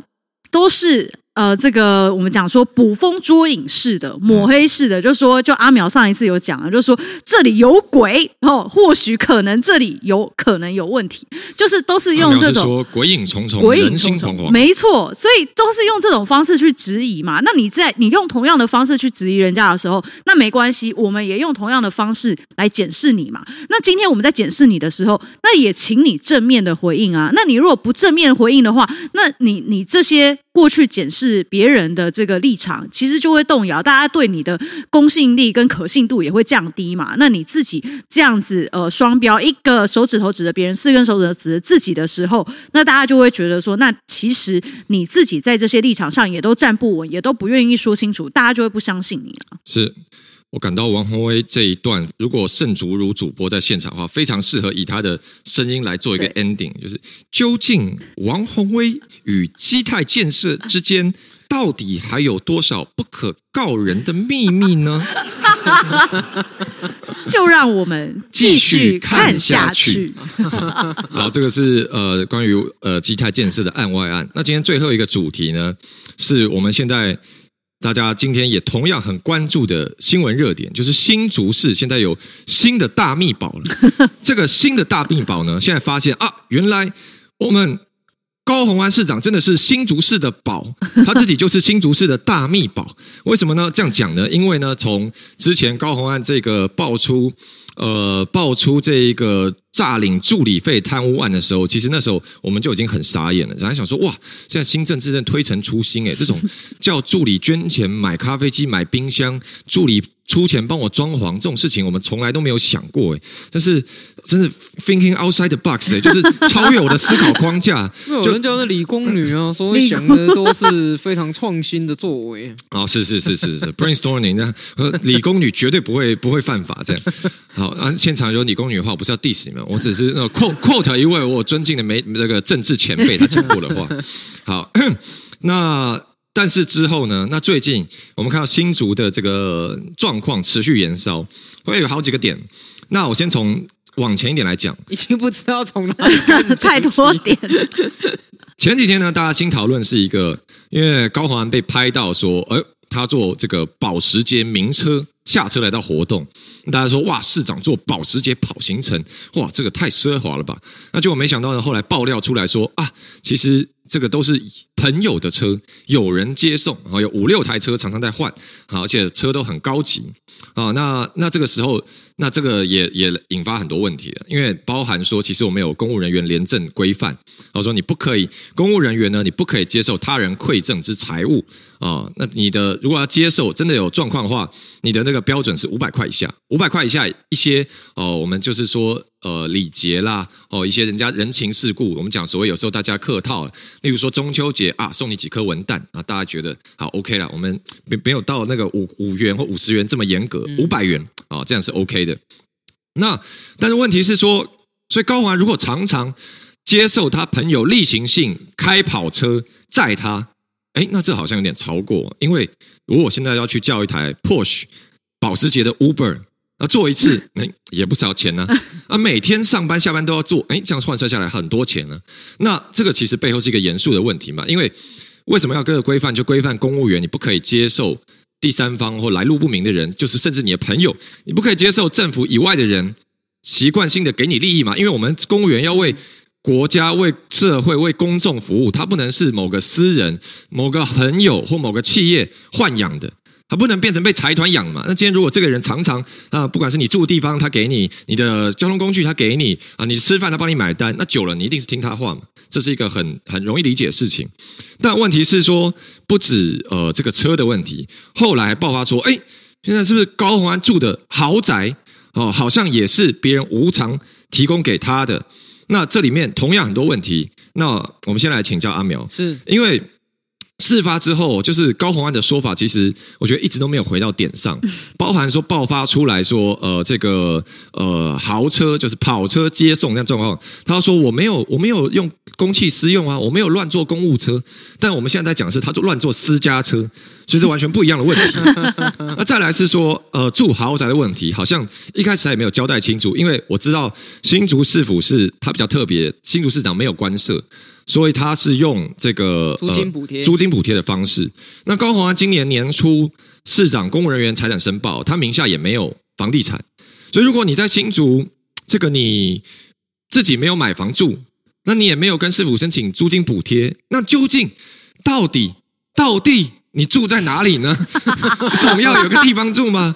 都是。呃，这个我们讲说捕风捉影式的、抹黑式的，就说就阿苗上一次有讲了，就说这里有鬼哦，或许可能这里有可能有问题，就是都是用这种说鬼影重重、鬼影人心惶惶，没错，所以都是用这种方式去质疑嘛。那你在你用同样的方式去质疑人家的时候，那没关系，我们也用同样的方式来检视你嘛。那今天我们在检视你的时候，那也请你正面的回应啊。那你如果不正面回应的话，那你你这些。过去检视别人的这个立场，其实就会动摇，大家对你的公信力跟可信度也会降低嘛。那你自己这样子呃双标，一个手指头指着别人，四根手指头指着自己的时候，那大家就会觉得说，那其实你自己在这些立场上也都站不稳，也都不愿意说清楚，大家就会不相信你了。是。我感到王宏威这一段，如果盛竹如主播在现场的话，非常适合以他的声音来做一个 ending，就是究竟王宏威与基泰建设之间，到底还有多少不可告人的秘密呢？就让我们继续看下去。好，这个是呃关于呃基泰建设的案外案。那今天最后一个主题呢，是我们现在。大家今天也同样很关注的新闻热点，就是新竹市现在有新的大秘宝了。这个新的大秘宝呢，现在发现啊，原来我们高虹安市长真的是新竹市的宝，他自己就是新竹市的大秘宝。为什么呢？这样讲呢？因为呢，从之前高虹安这个爆出。呃，爆出这一个诈领助理费贪污案的时候，其实那时候我们就已经很傻眼了，然后想说，哇，现在新政治正推陈出新诶，这种 叫助理捐钱买咖啡机、买冰箱，助理。出钱帮我装潢这种事情，我们从来都没有想过哎，但是真是 thinking outside the box 哎，就是超越我的思考框架。就人家是理工女啊，所以想的都是非常创新的作为。哦，是是是是是，brainstorming 那和理工女绝对不会不会犯法这样。好啊，现场有理工女的话，我不是要 diss 你们，我只是 quote quote 一位我尊敬的媒那个政治前辈他讲过的话。好，那。但是之后呢？那最近我们看到新竹的这个状况持续延烧，会有好几个点。那我先从往前一点来讲，已经不知道从哪 太多点。前几天呢，大家新讨论是一个，因为高华安被拍到说，呃，他坐这个保时捷名车下车来到活动，大家说哇，市长坐保时捷跑行程，哇，这个太奢华了吧？那结果没想到呢，后来爆料出来说啊，其实。这个都是朋友的车，有人接送，然后有五六台车常常在换，好，而且车都很高级啊。那那这个时候，那这个也也引发很多问题了，因为包含说，其实我们有公务人员廉政规范，我说你不可以，公务人员呢，你不可以接受他人馈赠之财物啊。那你的如果要接受，真的有状况的话，你的那个标准是五百块以下，五百块以下一些哦，我们就是说。呃，礼节啦，哦，一些人家人情世故，我们讲所谓有时候大家客套，例如说中秋节啊，送你几颗文旦啊，大家觉得好 OK 了，我们没没有到那个五五元或五十元这么严格，五百元啊，这样是 OK 的。那但是问题是说，所以高华如果常常接受他朋友例行性开跑车载他，哎，那这好像有点超过，因为如果我现在要去叫一台 Porsche 保时捷的 Uber。那做一次，哎，也不少钱呢。啊，每天上班下班都要做，哎，这样换算下来很多钱呢。那这个其实背后是一个严肃的问题嘛？因为为什么要各个规范？就规范公务员，你不可以接受第三方或来路不明的人，就是甚至你的朋友，你不可以接受政府以外的人习惯性的给你利益嘛？因为我们公务员要为国家、为社会、为公众服务，它不能是某个私人、某个朋友或某个企业豢养的。它不能变成被财团养嘛？那今天如果这个人常常啊，不管是你住的地方，他给你你的交通工具，他给你啊，你吃饭他帮你买单，那久了你一定是听他话嘛？这是一个很很容易理解的事情。但问题是说，不止呃这个车的问题，后来爆发说，哎，现在是不是高虹安住的豪宅哦，好像也是别人无偿提供给他的？那这里面同样很多问题。那我们先来请教阿苗，是因为。事发之后，就是高虹安的说法，其实我觉得一直都没有回到点上，包含说爆发出来说，呃，这个呃豪车就是跑车接送这样状况，他说我没有我没有用公器私用啊，我没有乱坐公务车，但我们现在在讲是他就乱坐私家车，所以是完全不一样的问题。那再来是说，呃，住豪宅的问题，好像一开始也没有交代清楚，因为我知道新竹市府是他比较特别，新竹市长没有官舍。所以他是用这个租金补贴、呃、租金补贴的方式。那高虹安今年年初市长公务人员财产申报，他名下也没有房地产。所以如果你在新竹，这个你自己没有买房住，那你也没有跟市府申请租金补贴，那究竟到底到底你住在哪里呢？总要有个地方住吗？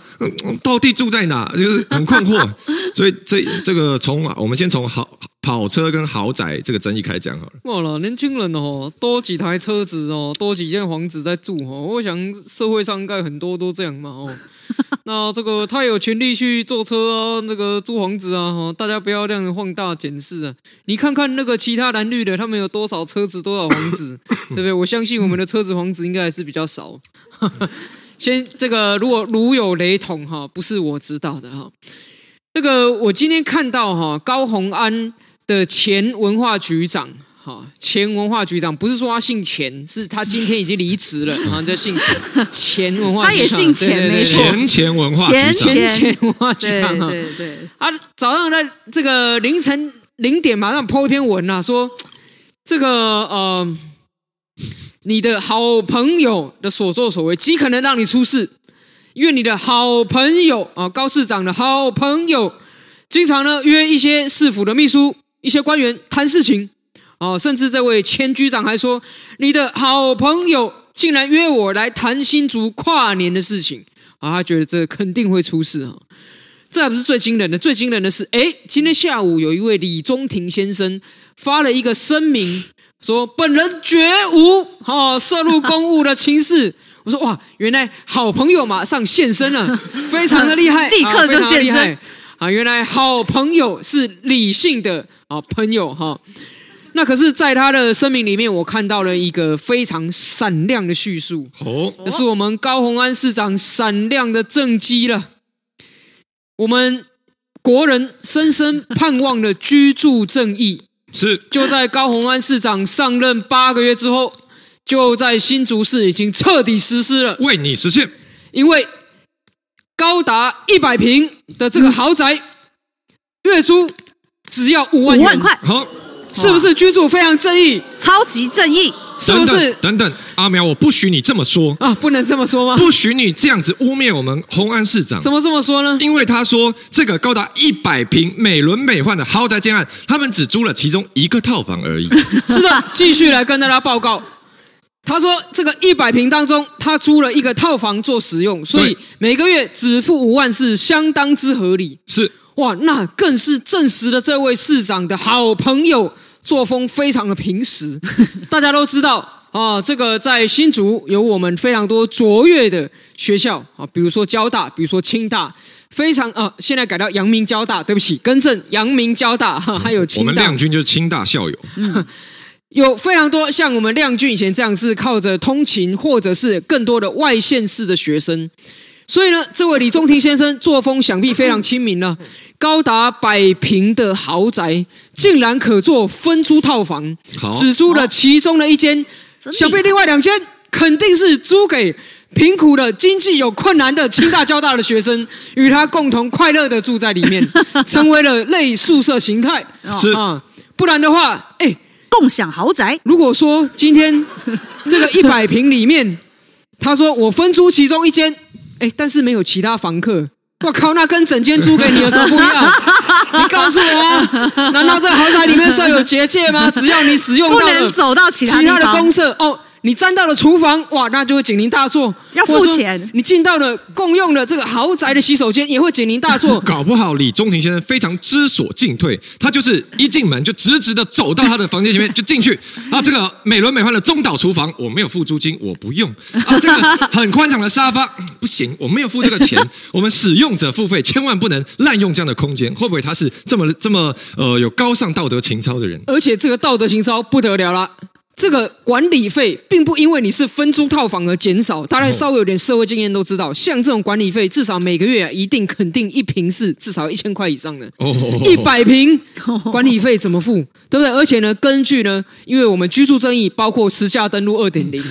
到底住在哪？就是很困惑。所以这这个从我们先从豪。跑车跟豪宅这个争议开讲好了。哇了，年轻人哦，多几台车子哦，多几间房子在住哦。我想社会上应该很多都这样嘛哦。那这个他有权利去坐车啊，那个租房子啊哈，大家不要这样放大检视啊。你看看那个其他蓝绿的，他们有多少车子，多少房子，对不对？我相信我们的车子房子应该还是比较少。先 这个如果如有雷同哈，不是我知道的哈。这个我今天看到哈，高虹安。的前文化局长，哈，前文化局长不是说他姓钱，是他今天已经离职了，啊，就姓钱文化局长，他也姓钱，没错，前前文化局长，前前文化局长，对对对，啊，早上在这个凌晨零点马上 po 一篇文啊，说这个呃，你的好朋友的所作所为极可能让你出事，因为你的好朋友啊，高市长的好朋友，经常呢约一些市府的秘书。一些官员谈事情，哦，甚至这位前局长还说：“你的好朋友竟然约我来谈新竹跨年的事情，啊，他觉得这肯定会出事啊。”这还不是最惊人的，最惊人的是，哎，今天下午有一位李宗廷先生发了一个声明，说本人绝无哦涉入公务的情事。我说哇，原来好朋友马上现身了，非常的厉害，立刻就现身。啊，原来好朋友是理性的啊朋友哈。那可是，在他的声明里面，我看到了一个非常闪亮的叙述。哦，这是我们高鸿安市长闪亮的政绩了。我们国人深深盼望的居住正义，是就在高鸿安市长上任八个月之后，就在新竹市已经彻底实施了，为你实现，因为。高达一百平的这个豪宅，嗯、月租只要五万元，五万块，好，是不是居住非常正义？超级正义，是不是？等等，阿苗，我不许你这么说啊！不能这么说吗？不许你这样子污蔑我们红安市长。怎么这么说呢？因为他说这个高达一百平美轮美奂的豪宅建案，他们只租了其中一个套房而已。是的，继续来跟大家报告。他说：“这个一百平当中，他租了一个套房做使用，所以每个月只付五万是相当之合理。是哇，那更是证实了这位市长的好朋友作风非常的平实。大家都知道啊，这个在新竹有我们非常多卓越的学校啊，比如说交大，比如说清大，非常啊，现在改到阳明交大，对不起，更正，阳明交大哈，还有清大。我们亮君就是清大校友。嗯 ”有非常多像我们亮君以前这样子靠着通勤，或者是更多的外县市的学生，所以呢，这位李中庭先生作风想必非常亲民了。高达百平的豪宅，竟然可做分租套房，只租了其中的一间，想必另外两间肯定是租给贫苦的、经济有困难的清大、交大的学生，与他共同快乐的住在里面，成为了类宿舍形态。是啊，不然的话，哎。共享豪宅。如果说今天这个一百平里面，他说我分租其中一间，哎，但是没有其他房客，我靠，那跟整间租给你有什么不一样？你告诉我，啊难道这豪宅里面设有结界吗？只要你使用到了，不能走到其他其他的公设哦。你站到了厨房，哇，那就会警铃大作，要付钱。你进到了共用的这个豪宅的洗手间，也会警铃大作。搞不好李中庭先生非常知所进退，他就是一进门就直直的走到他的房间前面就进去。啊，这个美轮美奂的中岛厨房我没有付租金，我不用。啊，这个 很宽敞的沙发不行，我没有付这个钱。我们使用者付费，千万不能滥用这样的空间。会不会他是这么这么呃有高尚道德情操的人？而且这个道德情操不得了了。这个管理费并不因为你是分租套房而减少，大家稍微有点社会经验都知道，像这种管理费，至少每个月啊，一定肯定一平是至少一千块以上的，一百平管理费怎么付，对不对？而且呢，根据呢，因为我们居住正义包括实价登录二点零。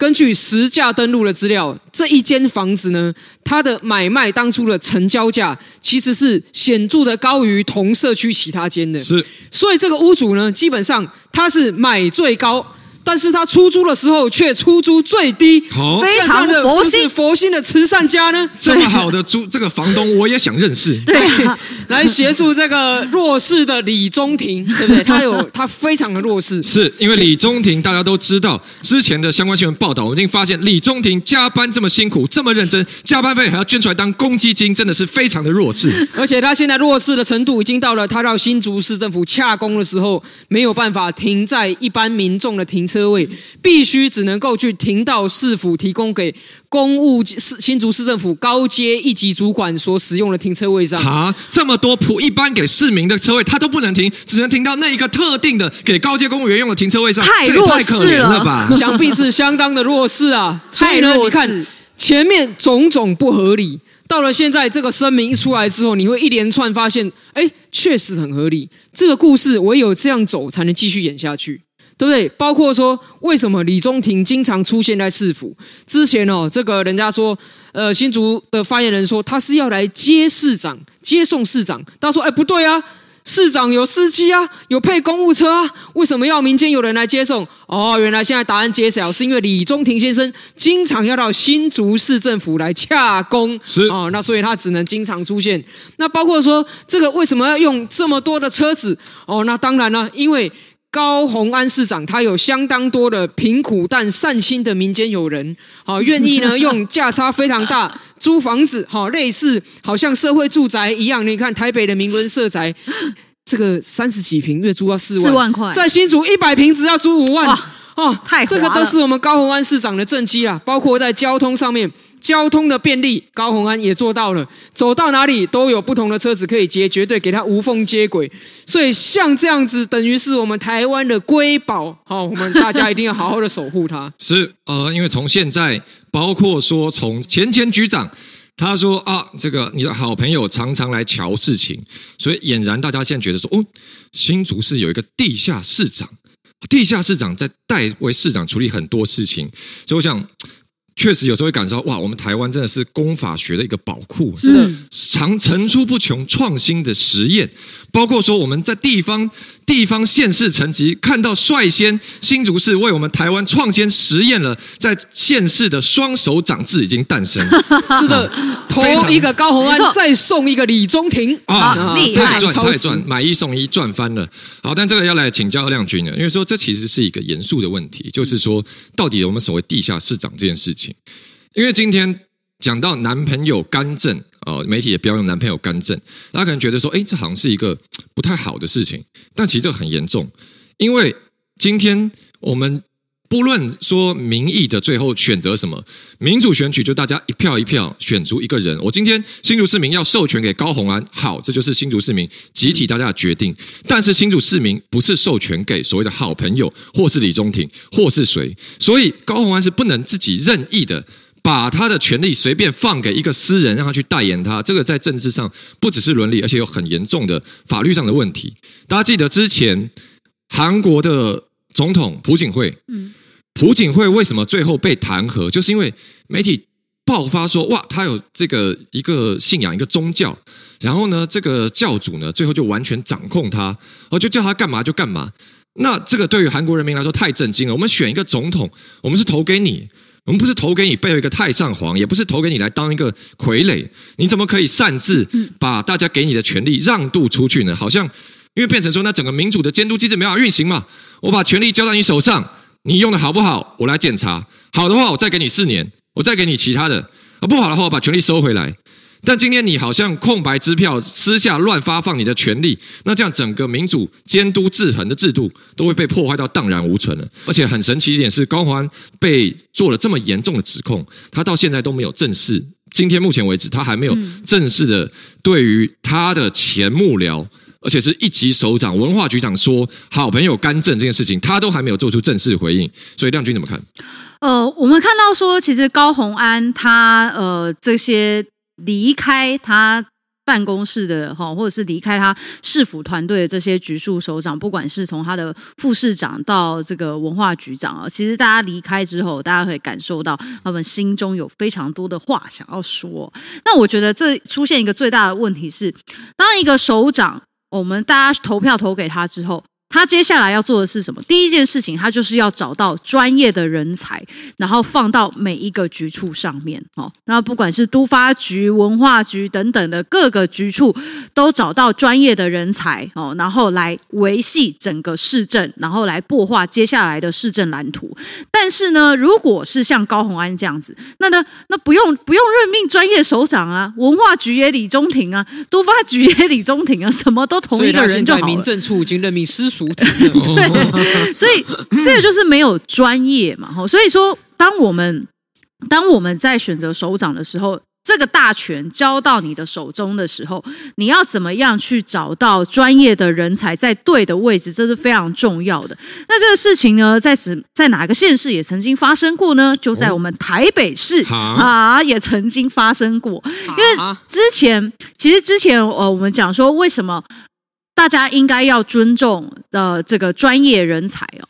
根据实价登录的资料，这一间房子呢，它的买卖当初的成交价其实是显著的高于同社区其他间的，是，所以这个屋主呢，基本上他是买最高。但是他出租的时候却出租最低，好，非常的佛心，是佛心的慈善家呢。这么好的租这个房东，我也想认识。对，来协助这个弱势的李中庭，对不对？他有 他非常的弱势，是因为李中庭大家都知道，之前的相关新闻报道，我们已经发现李中庭加班这么辛苦，这么认真，加班费还要捐出来当公积金，真的是非常的弱势。而且他现在弱势的程度已经到了，他到新竹市政府洽工的时候，没有办法停在一般民众的停车位，必须只能够去停到市府提供给公务市新竹市政府高阶一级主管所使用的停车位上。啊，这么多普一般给市民的车位，他都不能停，只能停到那一个特定的给高阶公务员用的停车位上，太弱势了，太可怜了吧？想必是相当的弱势啊。所以呢，你看前面种种不合理，到了现在这个声明一出来之后，你会一连串发现，哎，确实很合理。这个故事唯有这样走，才能继续演下去。对不对？包括说，为什么李中庭经常出现在市府？之前哦，这个人家说，呃，新竹的发言人说他是要来接市长、接送市长。他说：“哎，不对啊，市长有司机啊，有配公务车啊，为什么要民间有人来接送？”哦，原来现在答案揭晓，是因为李中庭先生经常要到新竹市政府来洽公，是哦，那所以他只能经常出现。那包括说，这个为什么要用这么多的车子？哦，那当然了，因为。高虹安市长他有相当多的贫苦但善心的民间友人，好 愿意呢用价差非常大 租房子，好类似好像社会住宅一样。你看台北的明伦社宅，这个三十几平月租要四万，四万块，在新竹一百平只要租五万，哦，太这个都是我们高虹安市长的政绩啊，包括在交通上面。交通的便利，高虹安也做到了，走到哪里都有不同的车子可以接，绝对给他无缝接轨。所以像这样子，等于是我们台湾的瑰宝，好，我们大家一定要好好的守护它。是，呃，因为从现在，包括说从前前局长，他说啊，这个你的好朋友常常来瞧事情，所以俨然大家现在觉得说，哦，新竹市有一个地下市长，地下市长在代为市长处理很多事情，所以我想。确实有时候会感受到，哇，我们台湾真的是功法学的一个宝库，是的，常层出不穷创新的实验，包括说我们在地方地方县市层级看到率先新竹市为我们台湾创先实验了，在县市的双手掌制已经诞生，是的，投一个高鸿安，再送一个李中庭啊，太赚太赚，买一送一赚翻了。好，但这个要来请教亮君了，因为说这其实是一个严肃的问题，就是说到底我们所谓地下市长这件事情。因为今天讲到男朋友干政哦，媒体也不要用男朋友干政，大家可能觉得说，哎，这好像是一个不太好的事情，但其实这个很严重，因为今天我们不论说民意的最后选择什么，民主选举就大家一票一票选出一个人。我今天新竹市民要授权给高虹安，好，这就是新竹市民集体大家的决定。但是新竹市民不是授权给所谓的好朋友，或是李中庭，或是谁，所以高虹安是不能自己任意的把他的权利随便放给一个私人，让他去代言他。这个在政治上不只是伦理，而且有很严重的法律上的问题。大家记得之前韩国的总统朴槿惠，嗯。朴槿惠为什么最后被弹劾？就是因为媒体爆发说，哇，他有这个一个信仰，一个宗教，然后呢，这个教主呢，最后就完全掌控他，哦，就叫他干嘛就干嘛。那这个对于韩国人民来说太震惊了。我们选一个总统，我们是投给你，我们不是投给你背后一个太上皇，也不是投给你来当一个傀儡。你怎么可以擅自把大家给你的权利让渡出去呢？好像因为变成说，那整个民主的监督机制没法运行嘛。我把权力交到你手上，你用的好不好，我来检查。好的话，我再给你四年，我再给你其他的。啊，不好的话，我把权力收回来。但今天你好像空白支票，私下乱发放你的权利，那这样整个民主监督制衡的制度都会被破坏到荡然无存了。而且很神奇一点是，高虹安被做了这么严重的指控，他到现在都没有正式。今天目前为止，他还没有正式的对于他的前幕僚，而且是一级首长文化局长说好朋友干政这件事情，他都还没有做出正式回应。所以亮君怎么看？呃，我们看到说，其实高虹安他呃这些。离开他办公室的哈，或者是离开他市府团队的这些局处首长，不管是从他的副市长到这个文化局长啊，其实大家离开之后，大家可以感受到他们心中有非常多的话想要说。那我觉得这出现一个最大的问题是，当一个首长，我们大家投票投给他之后。他接下来要做的是什么？第一件事情，他就是要找到专业的人才，然后放到每一个局处上面。哦，那不管是都发局、文化局等等的各个局处，都找到专业的人才哦，然后来维系整个市政，然后来擘画接下来的市政蓝图。但是呢，如果是像高虹安这样子，那呢，那不用不用任命专业首长啊，文化局也李中庭啊，都发局也李中庭啊，什么都同一个人就。民政处已经任命师。对，所以 这个就是没有专业嘛，哈。所以说，当我们当我们在选择首长的时候，这个大权交到你的手中的时候，你要怎么样去找到专业的人才在对的位置，这是非常重要的。那这个事情呢，在什在哪个县市也曾经发生过呢？就在我们台北市啊，也曾经发生过。因为之前，其实之前呃，我们讲说为什么。大家应该要尊重的这个专业人才哦。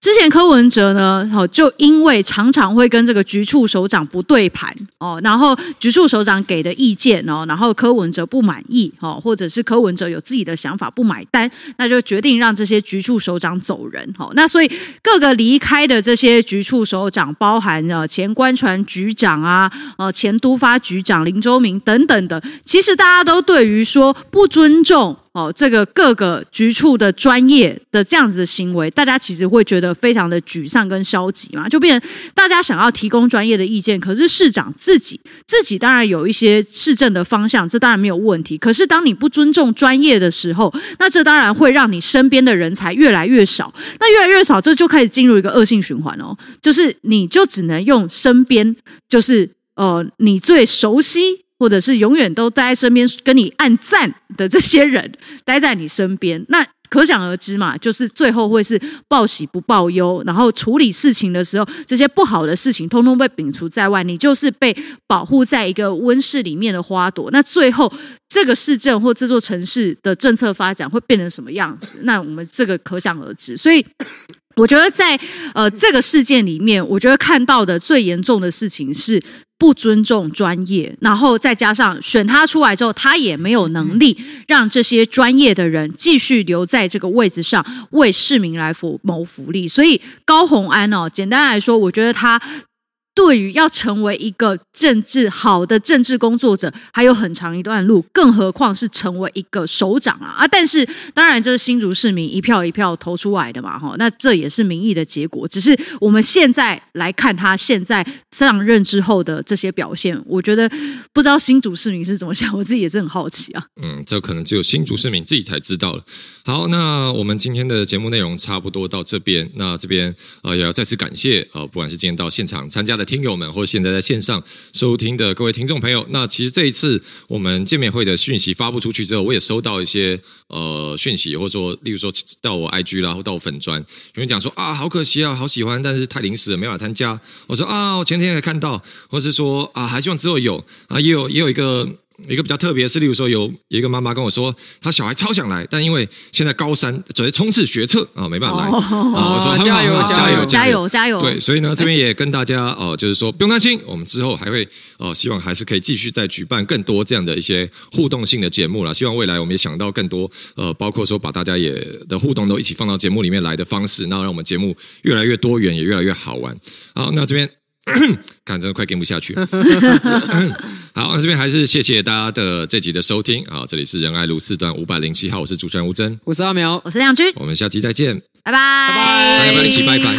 之前柯文哲呢，就因为常常会跟这个局处首长不对盘哦，然后局处首长给的意见哦，然后柯文哲不满意哦，或者是柯文哲有自己的想法不买单，那就决定让这些局处首长走人哦。那所以各个离开的这些局处首长，包含了前官船局长啊，呃，前都发局长林周明等等的，其实大家都对于说不尊重。哦，这个各个局处的专业的这样子的行为，大家其实会觉得非常的沮丧跟消极嘛，就变成大家想要提供专业的意见，可是市长自己自己当然有一些市政的方向，这当然没有问题。可是当你不尊重专业的时候，那这当然会让你身边的人才越来越少，那越来越少，这就开始进入一个恶性循环哦，就是你就只能用身边，就是呃，你最熟悉。或者是永远都待在身边跟你按赞的这些人 待在你身边，那可想而知嘛，就是最后会是报喜不报忧，然后处理事情的时候，这些不好的事情通通被摒除在外，你就是被保护在一个温室里面的花朵。那最后这个市政或这座城市的政策发展会变成什么样子？那我们这个可想而知。所以我觉得在呃这个事件里面，我觉得看到的最严重的事情是。不尊重专业，然后再加上选他出来之后，他也没有能力让这些专业的人继续留在这个位置上为市民来谋谋福利。所以高鸿安哦，简单来说，我觉得他。对于要成为一个政治好的政治工作者，还有很长一段路，更何况是成为一个首长啊啊！但是当然，这是新竹市民一票一票投出来的嘛，哈，那这也是民意的结果。只是我们现在来看他现在上任之后的这些表现，我觉得不知道新竹市民是怎么想，我自己也是很好奇啊。嗯，这可能只有新竹市民自己才知道了。好，那我们今天的节目内容差不多到这边，那这边呃也要再次感谢呃，不管是今天到现场参加的。听友们，或者现在在线上收听的各位听众朋友，那其实这一次我们见面会的讯息发布出去之后，我也收到一些呃讯息，或者说，例如说到我 IG 啦，或到我粉专，有人讲说啊，好可惜啊，好喜欢，但是太临时了，没法参加。我说啊，我前天才看到，或是说啊，还希望之后有啊，也有也有一个。一个比较特别是，例如说有有一个妈妈跟我说，她小孩超想来，但因为现在高三准备冲刺学测啊，没办法来。我说加油加油加油加油！对，所以呢，这边也跟大家哦，就是说不用担心，我们之后还会哦，希望还是可以继续再举办更多这样的一些互动性的节目了。希望未来我们也想到更多呃，包括说把大家也的互动都一起放到节目里面来的方式，那让我们节目越来越多元，也越来越好玩。好，那这边。看，真的快跟不下去了。好，那这边还是谢谢大家的这集的收听啊！这里是仁爱路四段五百零七号，我是主持人吴真，我是阿苗，我是亮君，我们下期再见，拜拜，拜拜，大家一起拜拜。